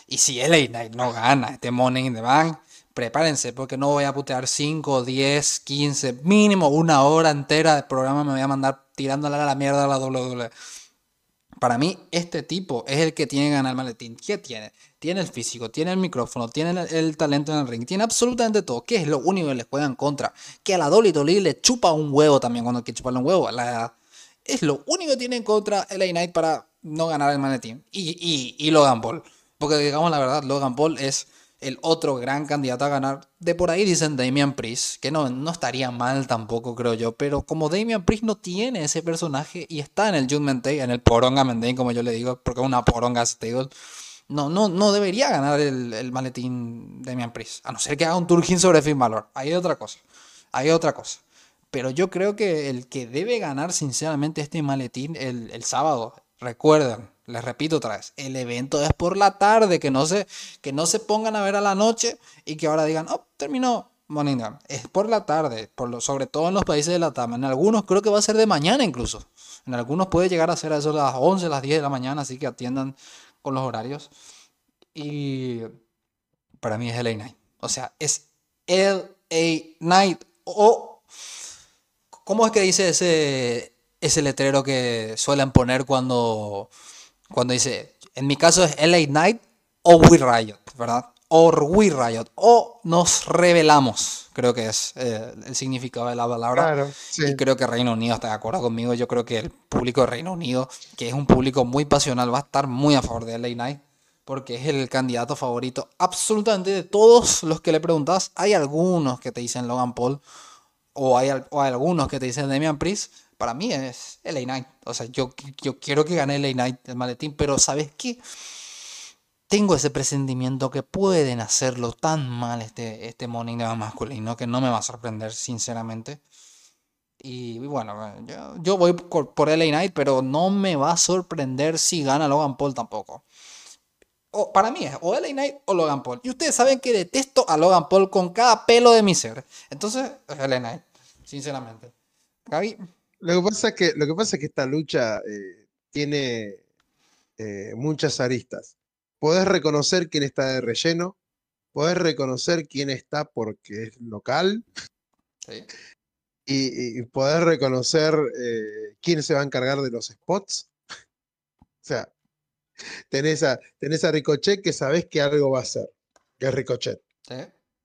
Y si LA Knight no gana este Morning in the Bank, prepárense porque no voy a putear 5, 10, 15, mínimo una hora entera de programa me voy a mandar tirándole a la mierda a la WWE. Para mí, este tipo es el que tiene que ganar el maletín. ¿Qué tiene? Tiene el físico, tiene el micrófono, tiene el, talento en el ring, tiene absolutamente todo. ¿Qué es lo único que les juega en contra? Que a la Dolly le chupa un huevo también cuando que chuparle un huevo. Es lo único que tiene en contra LA Knight para no ganar el y, y Logan Paul. Porque digamos la verdad, Logan Paul es el otro gran candidato a ganar. De por ahí dicen Damian Priest, que no, no estaría mal tampoco, creo yo. Pero como Damian Priest no tiene ese personaje y está en el Judgment Day, en el Poronga Mendane, como yo le digo, porque es una Poronga Stable, no, no, no debería ganar el, maletín Damian Priest. A no ser que haga un Turgin sobre Finn Balor. Hay otra cosa. Hay otra cosa. Pero yo creo que el que debe ganar sinceramente este maletín el, el sábado, recuerden, les repito otra vez, el evento es por la tarde, que no se, que no se pongan a ver a la noche y que ahora digan, oh, terminó Morning Es por la tarde, por lo, sobre todo en los países de la Tama. En algunos creo que va a ser de mañana incluso. En algunos puede llegar a ser a eso las 11, las 10 de la mañana, así que atiendan con los horarios. Y para mí es LA Night. O sea, es LA Night. O, ¿cómo es que dice ese, ese letrero que suelen poner cuando cuando dice, en mi caso es LA Night o We Riot, ¿verdad? O We Riot, o nos revelamos, creo que es eh, el significado de la palabra. Claro, Y creo que Reino Unido está de acuerdo conmigo. Yo creo que el público de Reino Unido, que es un público muy pasional, va a estar muy a favor de LA Knight, porque es el candidato favorito absolutamente de todos los que le preguntas. Hay algunos que te dicen Logan Paul, o hay, o hay algunos que te dicen Damian Priest, para mí es LA Knight. O sea, yo, yo quiero que gane LA Knight el maletín, pero ¿sabes qué? Tengo ese presentimiento que pueden hacerlo tan mal este, este Morning de masculino que no me va a sorprender, sinceramente. Y, bueno, yo, voy por, LA Knight, pero no me va a sorprender si gana Logan Paul tampoco. O, para mí es o LA Knight o Logan Paul. Y ustedes saben que detesto a Logan Paul con cada pelo de mi ser. Entonces, es LA Knight, sinceramente. Gaby. Lo que pasa es que, lo que, pasa es que esta lucha eh, tiene eh, muchas aristas. Podés reconocer quién está de relleno, podés reconocer quién está porque es local, y, y, podés reconocer eh, quién se va a encargar de los spots. o sea, tenés a, tenés a Ricochet que sabés que algo va a hacer, que es Ricochet.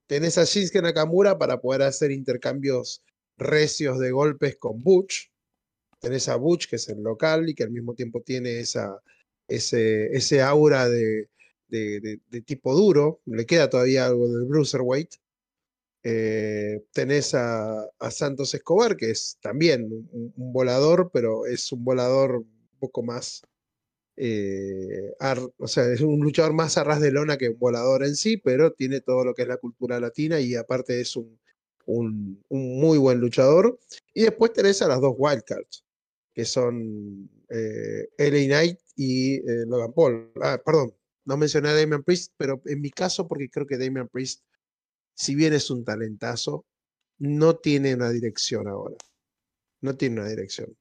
Tenés a Shinsuke Nakamura para poder hacer intercambios recios de golpes con Butch. Tenés a Butch, que es el local y que al mismo tiempo tiene esa, ese, aura de, tipo duro. Le queda todavía algo del Bruiserweight. Eh, tenés a, a, Santos Escobar, que es también un, volador, pero es un volador un poco más. Eh, o sea, es un luchador más a ras de lona que un volador en sí, pero tiene todo lo que es la cultura latina y aparte es un, un, muy buen luchador. Y después tenés a las dos wildcards, que son eh, Knight y eh, Logan Paul. Ah, perdón, no mencioné a Damian Priest, pero en mi caso, porque creo que Damian Priest, si bien es un talentazo, no tiene una dirección ahora. No tiene una dirección.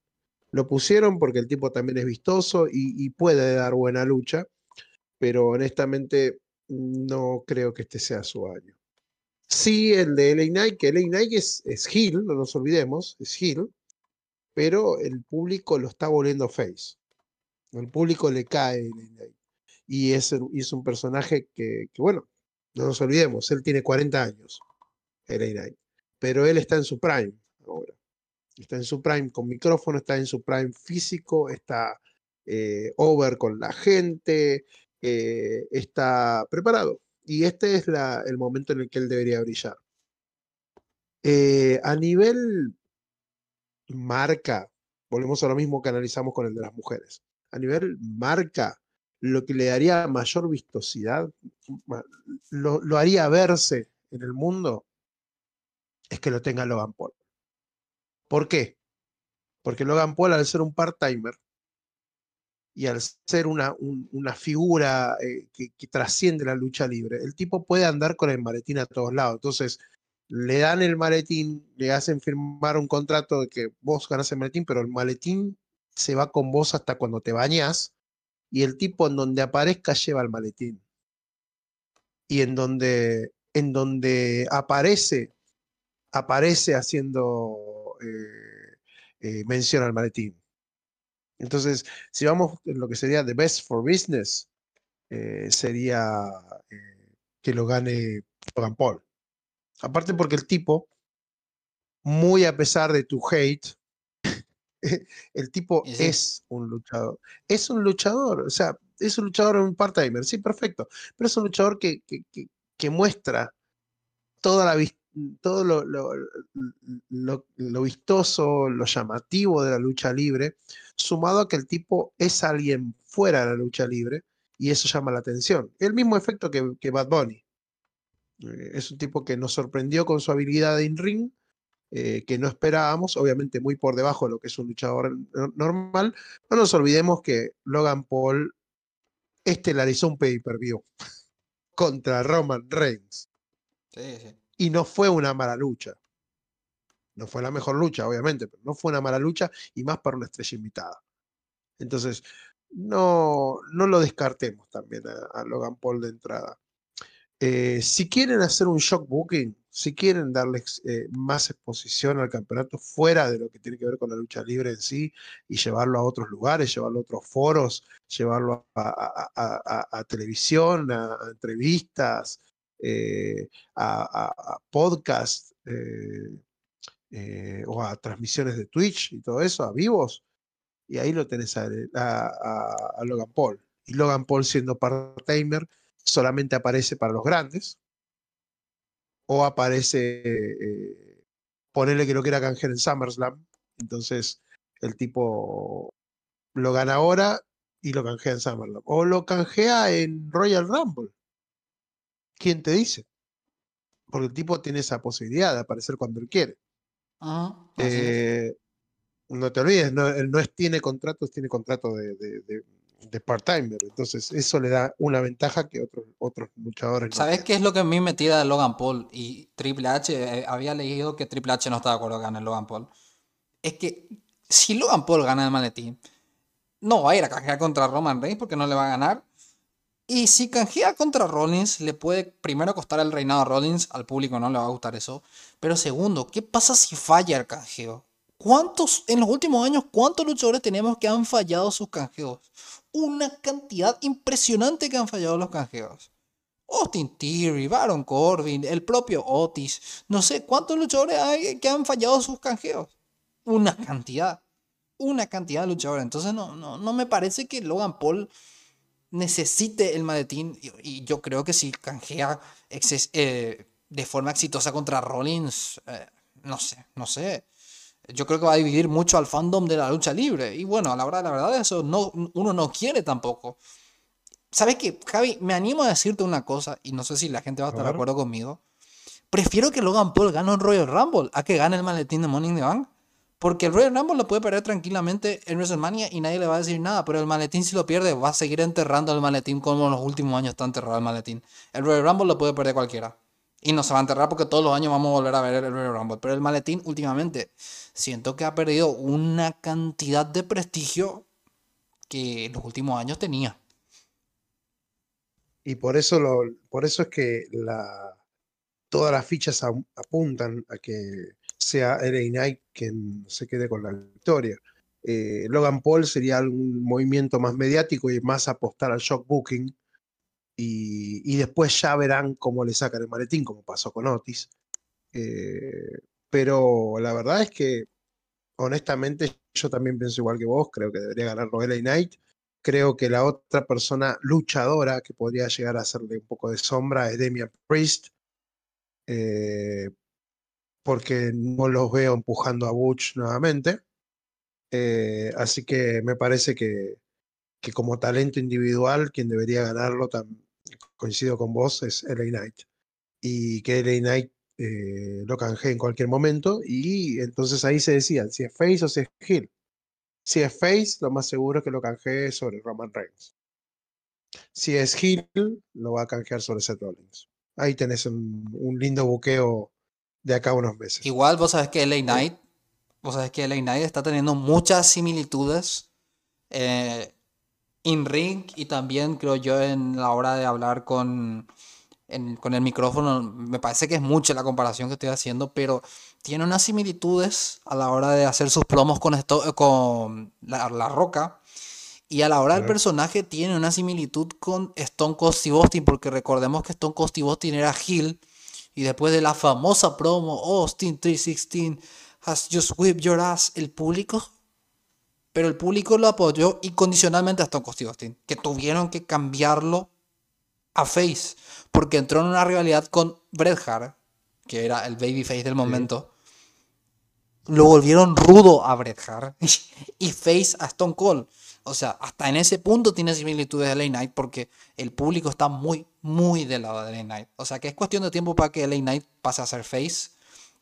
Lo pusieron porque el tipo también es vistoso y, puede dar buena lucha, pero honestamente no creo que este sea su año. Sí, el de LA Knight, que LA Knight es, es heel, no nos olvidemos, es heel, pero el público lo está volviendo face. El público le cae. Y es, un personaje que, bueno, no nos olvidemos, él tiene 40 años, Knight, pero él está en su prime ahora. Está en su prime con micrófono, está en su prime físico, está eh, over con la gente, eh, está preparado y este es el momento en el que él debería brillar. Eh, a nivel marca, volvemos a lo mismo que analizamos con el de las mujeres. A nivel marca, lo que le daría mayor vistosidad, lo, lo haría verse en el mundo, es que lo tenga Logan Paul. ¿Por qué? Porque Logan Paul, al ser un part-timer, y al ser una, una figura eh, que, trasciende la lucha libre, el tipo puede andar con el maletín a todos lados. Entonces, le dan el maletín, le hacen firmar un contrato de que vos ganas el maletín, pero el maletín se va con vos hasta cuando te bañas y el tipo en donde aparezca lleva el maletín. Y en donde, en donde aparece, aparece haciendo eh, eh, mención al maletín. Entonces, si vamos en lo que sería The Best for Business, eh, sería que lo gane Logan Paul. Aparte porque el tipo, muy a pesar de tu hate, <laughs> el tipo sí. es un luchador. Es un luchador, o sea, es un luchador en un part-timer, sí, perfecto. Pero es un luchador que, que, que- que muestra toda la todo lo, lo- lo- lo vistoso, lo llamativo de la lucha libre, sumado a que el tipo es alguien fuera de la lucha libre y eso llama la atención. El mismo efecto que, que Bad Bunny. Eh, es un tipo que nos sorprendió con su habilidad en ring, eh, que no esperábamos, obviamente muy por debajo de lo que es un luchador no- normal. No nos olvidemos que Logan Paul estelarizó un pay-per-view <laughs> contra Roman Reigns Sí, sí. y no fue una mala lucha. No fue la mejor lucha, obviamente, pero no fue una mala lucha y más para una estrella invitada. Entonces, no, no lo descartemos también a, a Logan Paul de entrada. Eh, si quieren hacer un shock booking, si quieren darle eh, más exposición al campeonato fuera de lo que tiene que ver con la lucha libre en sí y llevarlo a otros lugares, llevarlo a otros foros, llevarlo a, televisión, a, entrevistas, eh, a, a- a podcast eh, o a transmisiones de Twitch y todo eso, a vivos, y ahí lo tenés a Logan Paul. Y Logan Paul siendo part-timer solamente aparece para los grandes o aparece, eh, ponerle que lo quiera canjear en SummerSlam. Entonces el tipo lo gana ahora y lo canjea en SummerSlam. O lo canjea en Royal Rumble. ¿Quién te dice? Porque el tipo tiene esa posibilidad de aparecer cuando él quiere. Es. Eh, no te olvides, no, él no es, tiene contratos, tiene contrato de, de, de- de part-timer. Entonces, eso le da una ventaja que otros, otros luchadores no ¿Sabes qué es lo que a mí me tira de Logan Paul? Y Triple H, eh, había leído que Triple H no estaba de acuerdo que gane Logan Paul. Es que si Logan Paul gana el maletín, no va a ir a canjear contra Roman Reigns porque no le va a ganar. Y si canjea contra Rollins, le puede primero costar el reinado a Rollins, al público no le va a gustar eso. Pero segundo, ¿qué pasa si falla el canjeo? ¿Cuántos, en los últimos años, cuántos luchadores tenemos que han fallado sus canjeos? Una cantidad impresionante que han fallado los canjeos. Austin Theory, Baron Corbin, el propio Otis. No sé cuántos luchadores hay que han fallado sus canjeos. Una cantidad. Una cantidad de luchadores. Entonces no, no, no me parece que Logan Paul necesite el maletín. Y, yo creo que si canjea eh, de forma exitosa contra Rollins, eh, no sé, no sé. Yo creo que va a dividir mucho al fandom de la lucha libre. Y bueno, a la hora de la verdad, eso no, uno no quiere tampoco. ¿Sabes qué, Javi? Me animo a decirte una cosa, y no sé si la gente va a estar de acuerdo conmigo. Prefiero que Logan Paul gane un Royal Rumble a que gane el maletín de Money in the Bank. Porque el Royal Rumble lo puede perder tranquilamente en WrestleMania y nadie le va a decir nada. Pero el maletín, si lo pierde, va a seguir enterrando el maletín como en los últimos años está enterrado el maletín. El Royal Rumble lo puede perder cualquiera. Y no se va a enterrar porque todos los años vamos a volver a ver el Royal Rumble. Pero el maletín, últimamente, siento que ha perdido una cantidad de prestigio que en los últimos años tenía. Y por eso, lo, por eso es que la, todas las fichas apuntan a que sea LA Knight quien se quede con la victoria. Eh, Logan Paul sería un movimiento más mediático y más apostar al shock booking. Y, y después ya verán cómo le sacan el maletín, como pasó con Otis. Eh, pero la verdad es que, honestamente, yo también pienso igual que vos. Creo que debería ganarlo LA Knight. Creo que la otra persona luchadora que podría llegar a hacerle un poco de sombra es Damian Priest. eh, porque no los veo empujando a Butch nuevamente. Eh, así que me parece que, que como talento individual, quien debería ganarlo, coincido con vos, es LA Knight. Y que LA Knight eh, lo canjee en cualquier momento. Y entonces ahí se decía si es Face o si es Hill. Si es Face, lo más seguro es que lo canjee sobre Roman Reigns. Si es Hill, lo va a canjear sobre Seth Rollins. Ahí tenés un, un lindo buqueo de acá a unos meses. Igual vos sabés que LA Knight, vos sabés que LA Knight está teniendo muchas similitudes eh, en ring y también creo yo en la hora de hablar con, en- con el micrófono. Me parece que es mucho la comparación que estoy haciendo, pero tiene unas similitudes a la hora de hacer sus promos con, esto, con la, la Roca. Y a la hora del personaje tiene una similitud con Stone Cold Steve Austin, porque recordemos que Stone Cold Steve Austin era Hill. Y después de la famosa promo, Austin 316 has just whipped your ass, el público. Pero el público lo apoyó incondicionalmente a Stone Cold Steve Austin, que tuvieron que cambiarlo a Face, porque entró en una rivalidad con Bret Hart, que era el babyface del momento. Lo volvieron rudo a Bret Hart <laughs> y Face a Stone Cold. O sea, hasta en ese punto tiene similitudes de LA Knight porque el público está muy, muy del lado de LA Knight. O sea, que es cuestión de tiempo para que LA Knight pase a ser Face.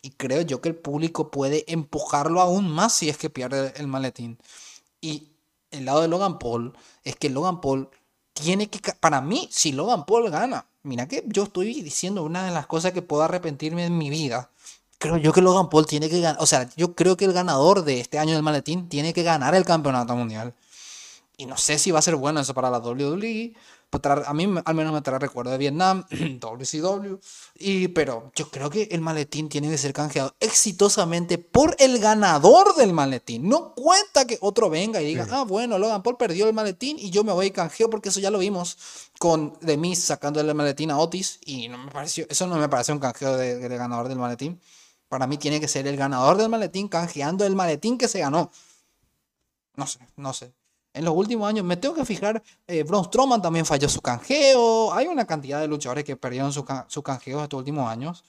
Y creo yo que el público puede empujarlo aún más si es que pierde el maletín. Y el lado de Logan Paul es que Logan Paul tiene que... Para mí, si Logan Paul gana, mira que yo estoy diciendo una de las cosas que puedo arrepentirme en mi vida. Creo yo que Logan Paul tiene que ganar. O sea, yo creo que el ganador de este año del maletín tiene que ganar el campeonato mundial. Y no sé si va a ser bueno eso para la WWE. pues a mí al menos me trae recuerdo de Vietnam, <clears throat> WCW. Y, pero yo creo que el maletín tiene que ser canjeado exitosamente por el ganador del maletín. No cuenta que otro venga y diga, Sí. ah, bueno, Logan Paul perdió el maletín y yo me voy y canjeo porque eso ya lo vimos con The Miz sacando el maletín a Otis. Y no me pareció, eso no me parece un canjeo de, de ganador del maletín. Para mí tiene que ser el ganador del maletín canjeando el maletín que se ganó. No sé, no sé. En los últimos años me tengo que fijar, eh, Braun Strowman también falló su canjeo. Hay una cantidad de luchadores que perdieron su, can- su canjeo estos últimos años.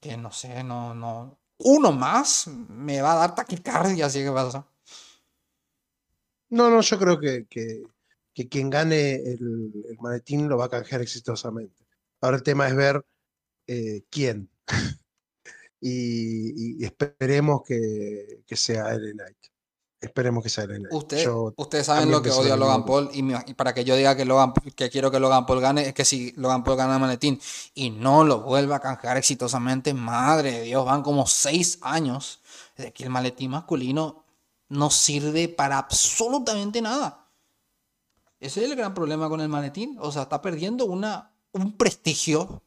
Que no sé, no, no. Uno más me va a dar taquicardia, así que pasa. No, no, yo creo que, que, que quien gane el, el maletín lo va a canjear exitosamente. Ahora el tema es ver eh, quién. <laughs> y, esperemos que, sea LA Knight. Esperemos que Knight. Usted, Yo ustedes saben lo que odio a lo Logan. Paul y, me- y para que yo diga que, Logan, que quiero que Logan Paul gane es que si Logan Paul gana el maletín y no lo vuelva a canjear exitosamente, madre de Dios, van como seis años de que el maletín masculino no sirve para absolutamente nada. Ese es el gran problema con el maletín. O sea, está perdiendo una, un prestigio,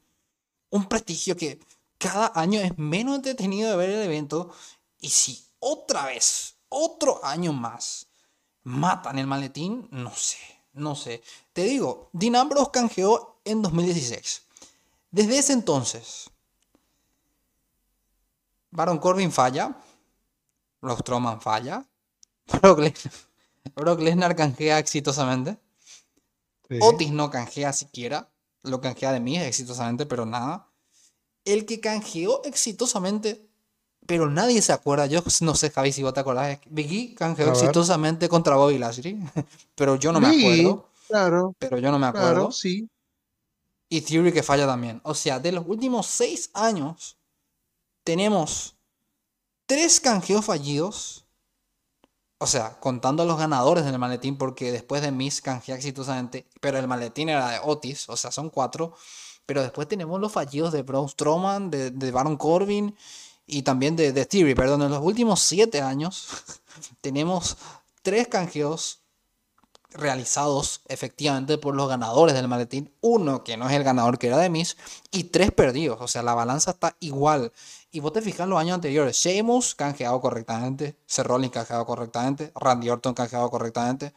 un prestigio que cada año es menos entretenido de ver el evento. Y si otra vez, otro año más, matan el maletín, no sé, no sé. Te digo, Dean Ambrose canjeó en 2016. Desde ese entonces, Baron Corbin falla, Brock Strowman falla, <laughs> Brock Lesnar, Brock Lesnar canjea exitosamente, Sí. Otis no canjea siquiera, lo canjea de mí exitosamente, pero nada. El que canjeó exitosamente, pero nadie se acuerda, yo no sé, Javi, si vos te acordás, Biggie canjeó exitosamente contra Bobby Lashley, <laughs> pero yo no me Sí, acuerdo, Claro, pero yo no me acuerdo. claro, sí. Y Theory que falla también. O sea, de los últimos seis años, tenemos tres canjeos fallidos. O sea, contando a los ganadores del maletín, porque después de Miss canjea exitosamente, pero el maletín era de Otis, o sea, son cuatro. Pero después tenemos los fallidos de Braun Strowman, de, de Baron Corbin y también de, de Theory. Perdón, en los últimos siete años <laughs> tenemos tres canjeos realizados efectivamente por los ganadores del maletín. Uno que no es el ganador que era de Miss y tres perdidos. O sea, la balanza está igual. Y vos te fijas en los años anteriores. Sheamus canjeado correctamente. Seth canjeado correctamente. Randy Orton canjeado correctamente.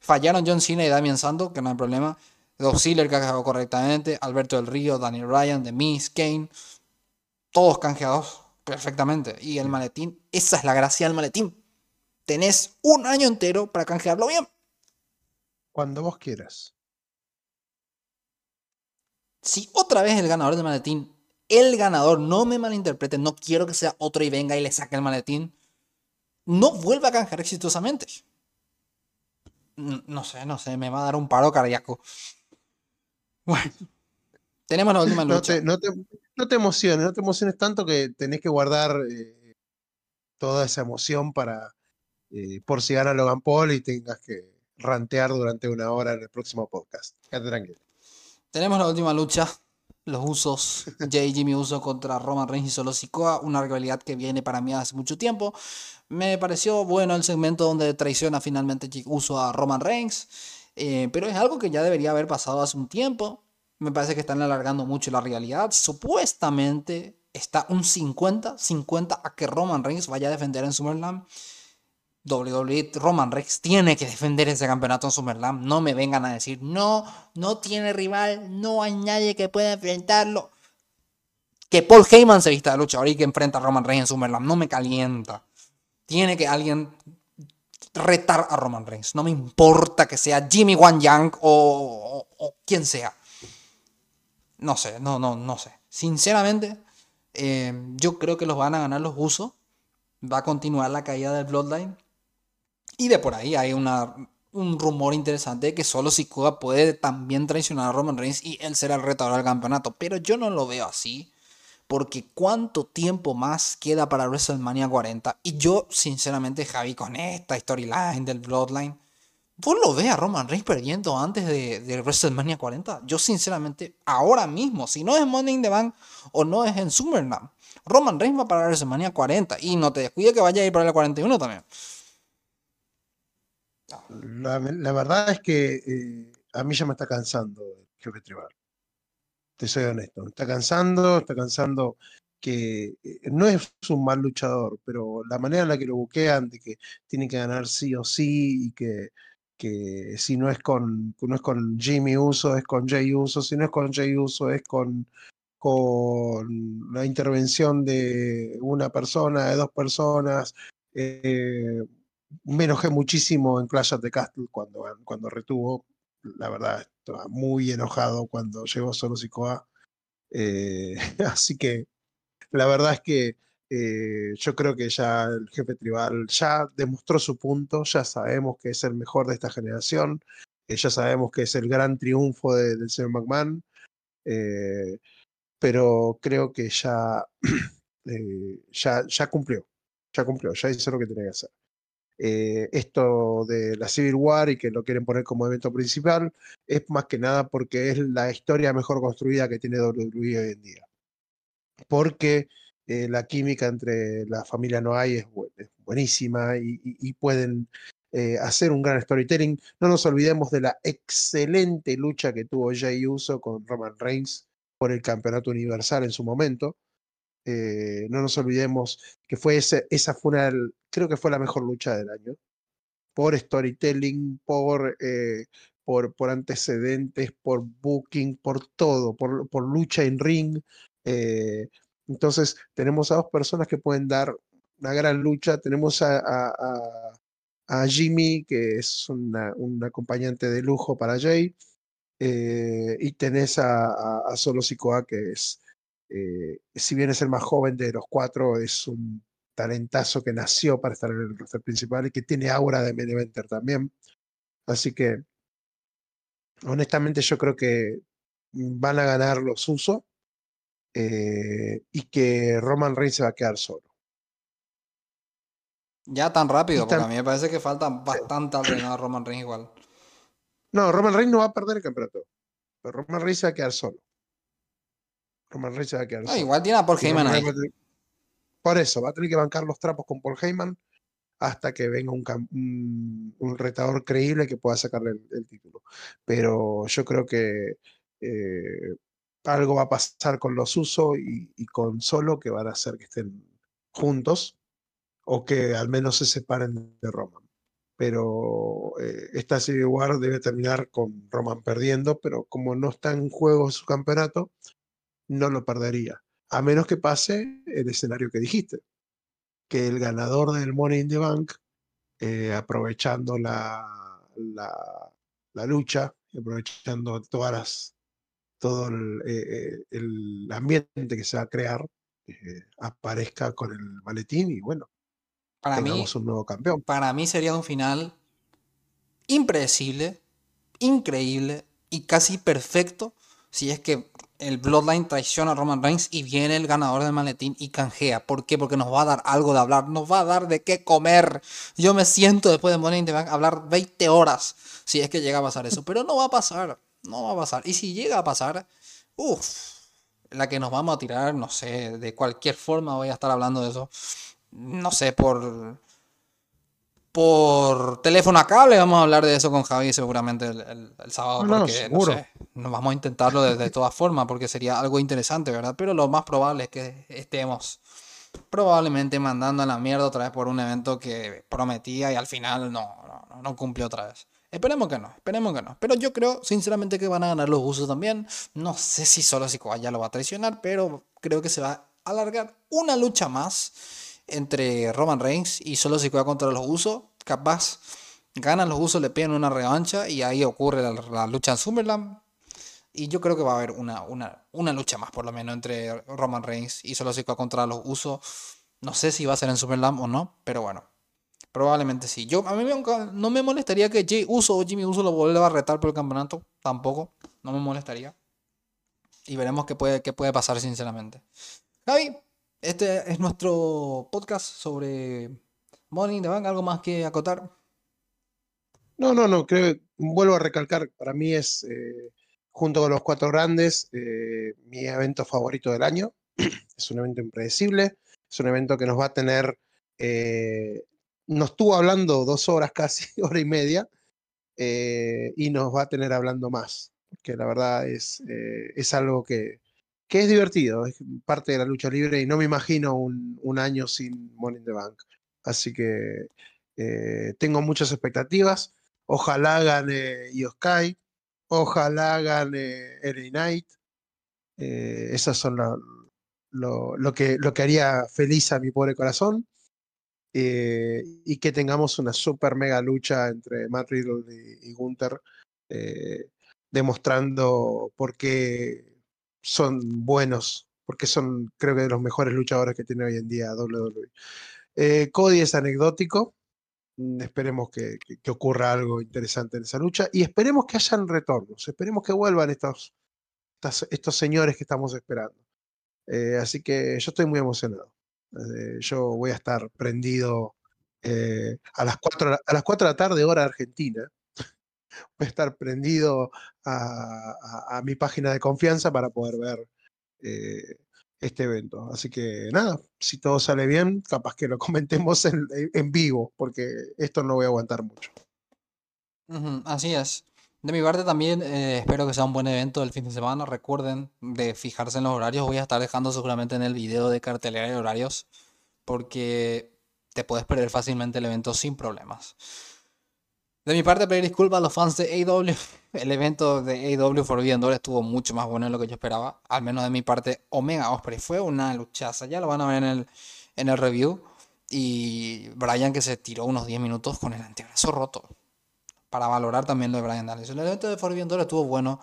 Fallaron John Cena y Damian Santo, que no hay problema. Dos Ziggler canjeado correctamente. Alberto del Río, Daniel Ryan, The Miz, Kane. Todos canjeados perfectamente. Y el maletín, esa es la gracia del maletín. Tenés un año entero para canjearlo bien. Cuando vos quieras. si otra vez el ganador del maletín, el ganador, no me malinterpreten, no quiero que sea otro y venga y le saque el maletín, no vuelva a canjear exitosamente. No sé, no sé, me va a dar un paro cardíaco. Bueno, tenemos la última No lucha. te, no, te, no te emociones, no te emociones tanto que tenés que guardar eh, toda esa emoción para eh, por si gana Logan Paul y tengas que rantear durante una hora en el próximo podcast. Quédate tranquilo. Tenemos la última lucha. Los usos. <laughs> Jay y Jimmy Uso contra Roman Reigns y Solo Sikoa. Una rivalidad que viene para mí hace mucho tiempo. Me pareció bueno el segmento donde traiciona finalmente Uso a Roman Reigns. eh, pero es algo que ya debería haber pasado hace un tiempo. Me parece que están alargando mucho la rivalidad. Supuestamente está un 50-50 a que Roman Reigns vaya a defender en SummerSlam. WWE Roman Reigns tiene que defender ese campeonato en SummerSlam. No me vengan a decir, no, no tiene rival, no hay nadie que pueda enfrentarlo. Que Paul Heyman se vista de luchador y que enfrenta a Roman Reigns en SummerSlam. No me calienta. Tiene que alguien retar a Roman Reigns. No me importa que sea Jimmy Wan Yang o, o, quien sea. No sé, no, no, no sé. Sinceramente, eh, yo creo que los van a ganar los usos. Va a continuar la caída del Bloodline. Y de por ahí hay una, un rumor interesante de que solo Sikoa puede también traicionar a Roman Reigns y él será el retador del campeonato. Pero yo no lo veo así. Porque cuánto tiempo más queda para WrestleMania 40. Y yo, sinceramente, Javi, con esta storyline del Bloodline, ¿vos lo ves a Roman Reigns perdiendo antes de, WrestleMania 40? Yo, sinceramente, ahora mismo, si no es Money in the Bank o no es en SummerSlam, Roman Reigns va para WrestleMania 40. Y no te descuide que vaya a ir para el 41 también. La, verdad es que eh, a mí ya me está cansando el jefe tribal te soy honesto. Está cansando, está cansando que eh, no es un mal luchador, pero la manera en la que lo buquean, de que tiene que ganar sí o sí, y que, que si no es con, no es con Jimmy Uso, es con Jay Uso, si no es con Jay Uso, es con, con la intervención de una persona, de dos personas. Eh, me enojé muchísimo en Clash of the Castle cuando, cuando retuvo la verdad, estaba muy enojado cuando llegó Solo Sikoa. Eh, <laughs> así que la verdad es que eh, yo creo que ya el jefe tribal ya demostró su punto, ya sabemos que es el mejor de esta generación, eh, ya sabemos que es el gran triunfo del señor McMahon, pero creo que ya, <clears throat> ya, ya cumplió, ya cumplió, ya hizo lo que tenía que hacer. Eh, esto de la Civil War y que lo quieren poner como evento principal, es más que nada porque es la historia mejor construida que tiene WWE hoy en día. Porque eh, la química entre la familia Noai es, es buenísima y, pueden eh, hacer un gran storytelling. No nos olvidemos de la excelente lucha que tuvo Jay Uso con Roman Reigns por el campeonato universal en su momento. no nos olvidemos que fue esa fue una, creo que fue la mejor lucha del año. Por storytelling, por, eh, por, antecedentes, por booking, por todo, por lucha en ring. Eh, entonces, tenemos a dos personas que pueden dar una gran lucha. Tenemos a, Jimmy, que es una, un acompañante de lujo para Jay. Eh, y tenés a, Solo Sikoa, que es, si bien es el más joven de los cuatro, es un talentazo que nació para estar en el roster principal y que tiene aura de main eventer también. Así que, honestamente, yo creo que van a ganar los usos eh, y que Roman Reigns se va a quedar solo. Ya tan rápido, porque a mí me parece que falta bastante a Roman Reigns igual. No, Roman Reigns no va a perder el campeonato. Pero Roman Reigns se va a quedar solo. Roman Reigns se va a quedar solo. Igual tiene a Paul Heyman ahí. Por eso, va a tener que bancar los trapos con Paul Heyman hasta que venga un, un, retador creíble que pueda sacarle el, título. Pero yo creo que eh, algo va a pasar con los usos y, con Solo que van a hacer que estén juntos o que al menos se separen de Roman. Pero eh, esta Civil War debe terminar con Roman perdiendo, pero como no está en juego su campeonato, no lo perdería a menos que pase el escenario que dijiste, que el ganador del Money in the Bank, eh, aprovechando la, la, lucha, aprovechando todas las, todo el, eh, eh, ambiente que se va a crear, aparezca con el maletín y bueno, para tengamos mí, un nuevo campeón. Para mí sería un final impredecible, increíble y casi perfecto si es que el Bloodline traiciona a Roman Reigns y viene el ganador del maletín y canjea. ¿Por qué? Porque nos va a dar algo de hablar, nos va a dar de qué comer. Yo me siento después de Money in the Bank hablar 20 horas si es que llega a pasar eso, pero no va a pasar, no va a pasar. Y si llega a pasar, uff, la que nos vamos a tirar, no sé, de cualquier forma voy a estar hablando de eso. No sé, por por teléfono a cable vamos a hablar de eso con Javi seguramente el, sábado. porque, No, no vamos a intentarlo de, de todas formas porque sería algo interesante, ¿verdad? Pero lo más probable es que estemos probablemente mandando a la mierda otra vez por un evento que prometía y al final no, no, no cumplió otra vez. Esperemos que no, esperemos que no. Pero yo creo, sinceramente, que van a ganar los usos también. No sé si solo Sikoa ya lo va a traicionar, pero creo que se va a alargar una lucha más entre Roman Reigns y solo Sikoa contra los usos. Capaz ganan los usos, le piden una revancha y ahí ocurre la, lucha en Summerland. Y yo creo que va a haber una, una, una lucha más, por lo menos, entre Roman Reigns y solo Sikoa contra los usos. No sé si va a ser en Summerland o no, pero bueno, Probablemente sí. Yo, a mí no me molestaría que Jay Uso o Jimmy Uso lo vuelva a retar por el campeonato. Tampoco. No me molestaría. Y veremos qué puede, qué puede pasar, sinceramente. Javi, este es nuestro podcast sobre Money the Bank. ¿Algo más que acotar? No, no, no. Creo vuelvo a recalcar. Para mí es, eh, junto con los cuatro grandes, eh, mi evento favorito del año. <clears throat> es un evento impredecible. Es un evento que nos va a tener eh, nos estuvo hablando dos horas casi, <laughs> hora y media, eh, y nos va a tener hablando más, que la verdad es, eh, es algo que, que, es divertido, es parte de la lucha libre y no me imagino un, un año sin Money in the Bank. Así que eh, tengo muchas expectativas. Ojalá gane Sky ojalá gane Eric Knight. esas son lo, lo, que, lo que haría feliz a mi pobre corazón. Eh, y que tengamos una super mega lucha entre Matt Riddle y, Gunther, eh, demostrando por qué son buenos, porque son, creo que, de los mejores luchadores que tiene hoy en día WWE. Eh, Cody es anecdótico, mm, esperemos que, ocurra algo interesante en esa lucha y esperemos que hayan retornos, esperemos que vuelvan estos, estos, señores que estamos esperando. así que yo estoy muy emocionado. Eh, yo voy a estar prendido eh, a, las 4, a las 4 de la tarde, hora argentina. Voy a estar prendido a, mi página de confianza para poder ver eh, este evento. Así que nada, si todo sale bien, capaz que lo <laughs> comentemos en, vivo, porque esto no voy a aguantar mucho. así es. De mi parte también eh, espero que sea un buen evento el fin de semana. Recuerden de fijarse en los horarios. Voy a estar dejando seguramente en el video de cartelera de horarios. Porque te puedes perder fácilmente el evento sin problemas. De mi parte, pedir disculpas a los fans de AEW. <laughs> El evento de AEW Forbidden Door estuvo mucho más bueno de lo que yo esperaba. Al menos de mi parte, Omega Osprey fue una luchaza. Ya lo van a ver en el, en el review. Y Brian que se tiró unos 10 minutos con el antebrazo roto para valorar también lo de Brian Danielson. El evento de Forbidden Door estuvo bueno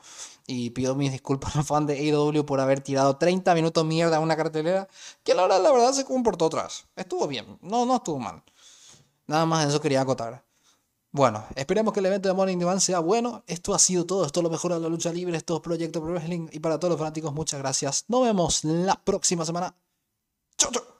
y pido mis disculpas al fan de AEW por haber tirado 30 minutos mierda a una cartelera que la verdad, la verdad se comportó atrás. Estuvo bien, no, no estuvo mal. Nada más eso quería acotar. Bueno, esperemos que el evento de Morning Demand sea bueno. Esto ha sido todo. Esto es lo mejor de la lucha libre. Esto es Proyecto Pro Wrestling. Y para todos los fanáticos, muchas gracias. Nos vemos la próxima semana. Chau, chau.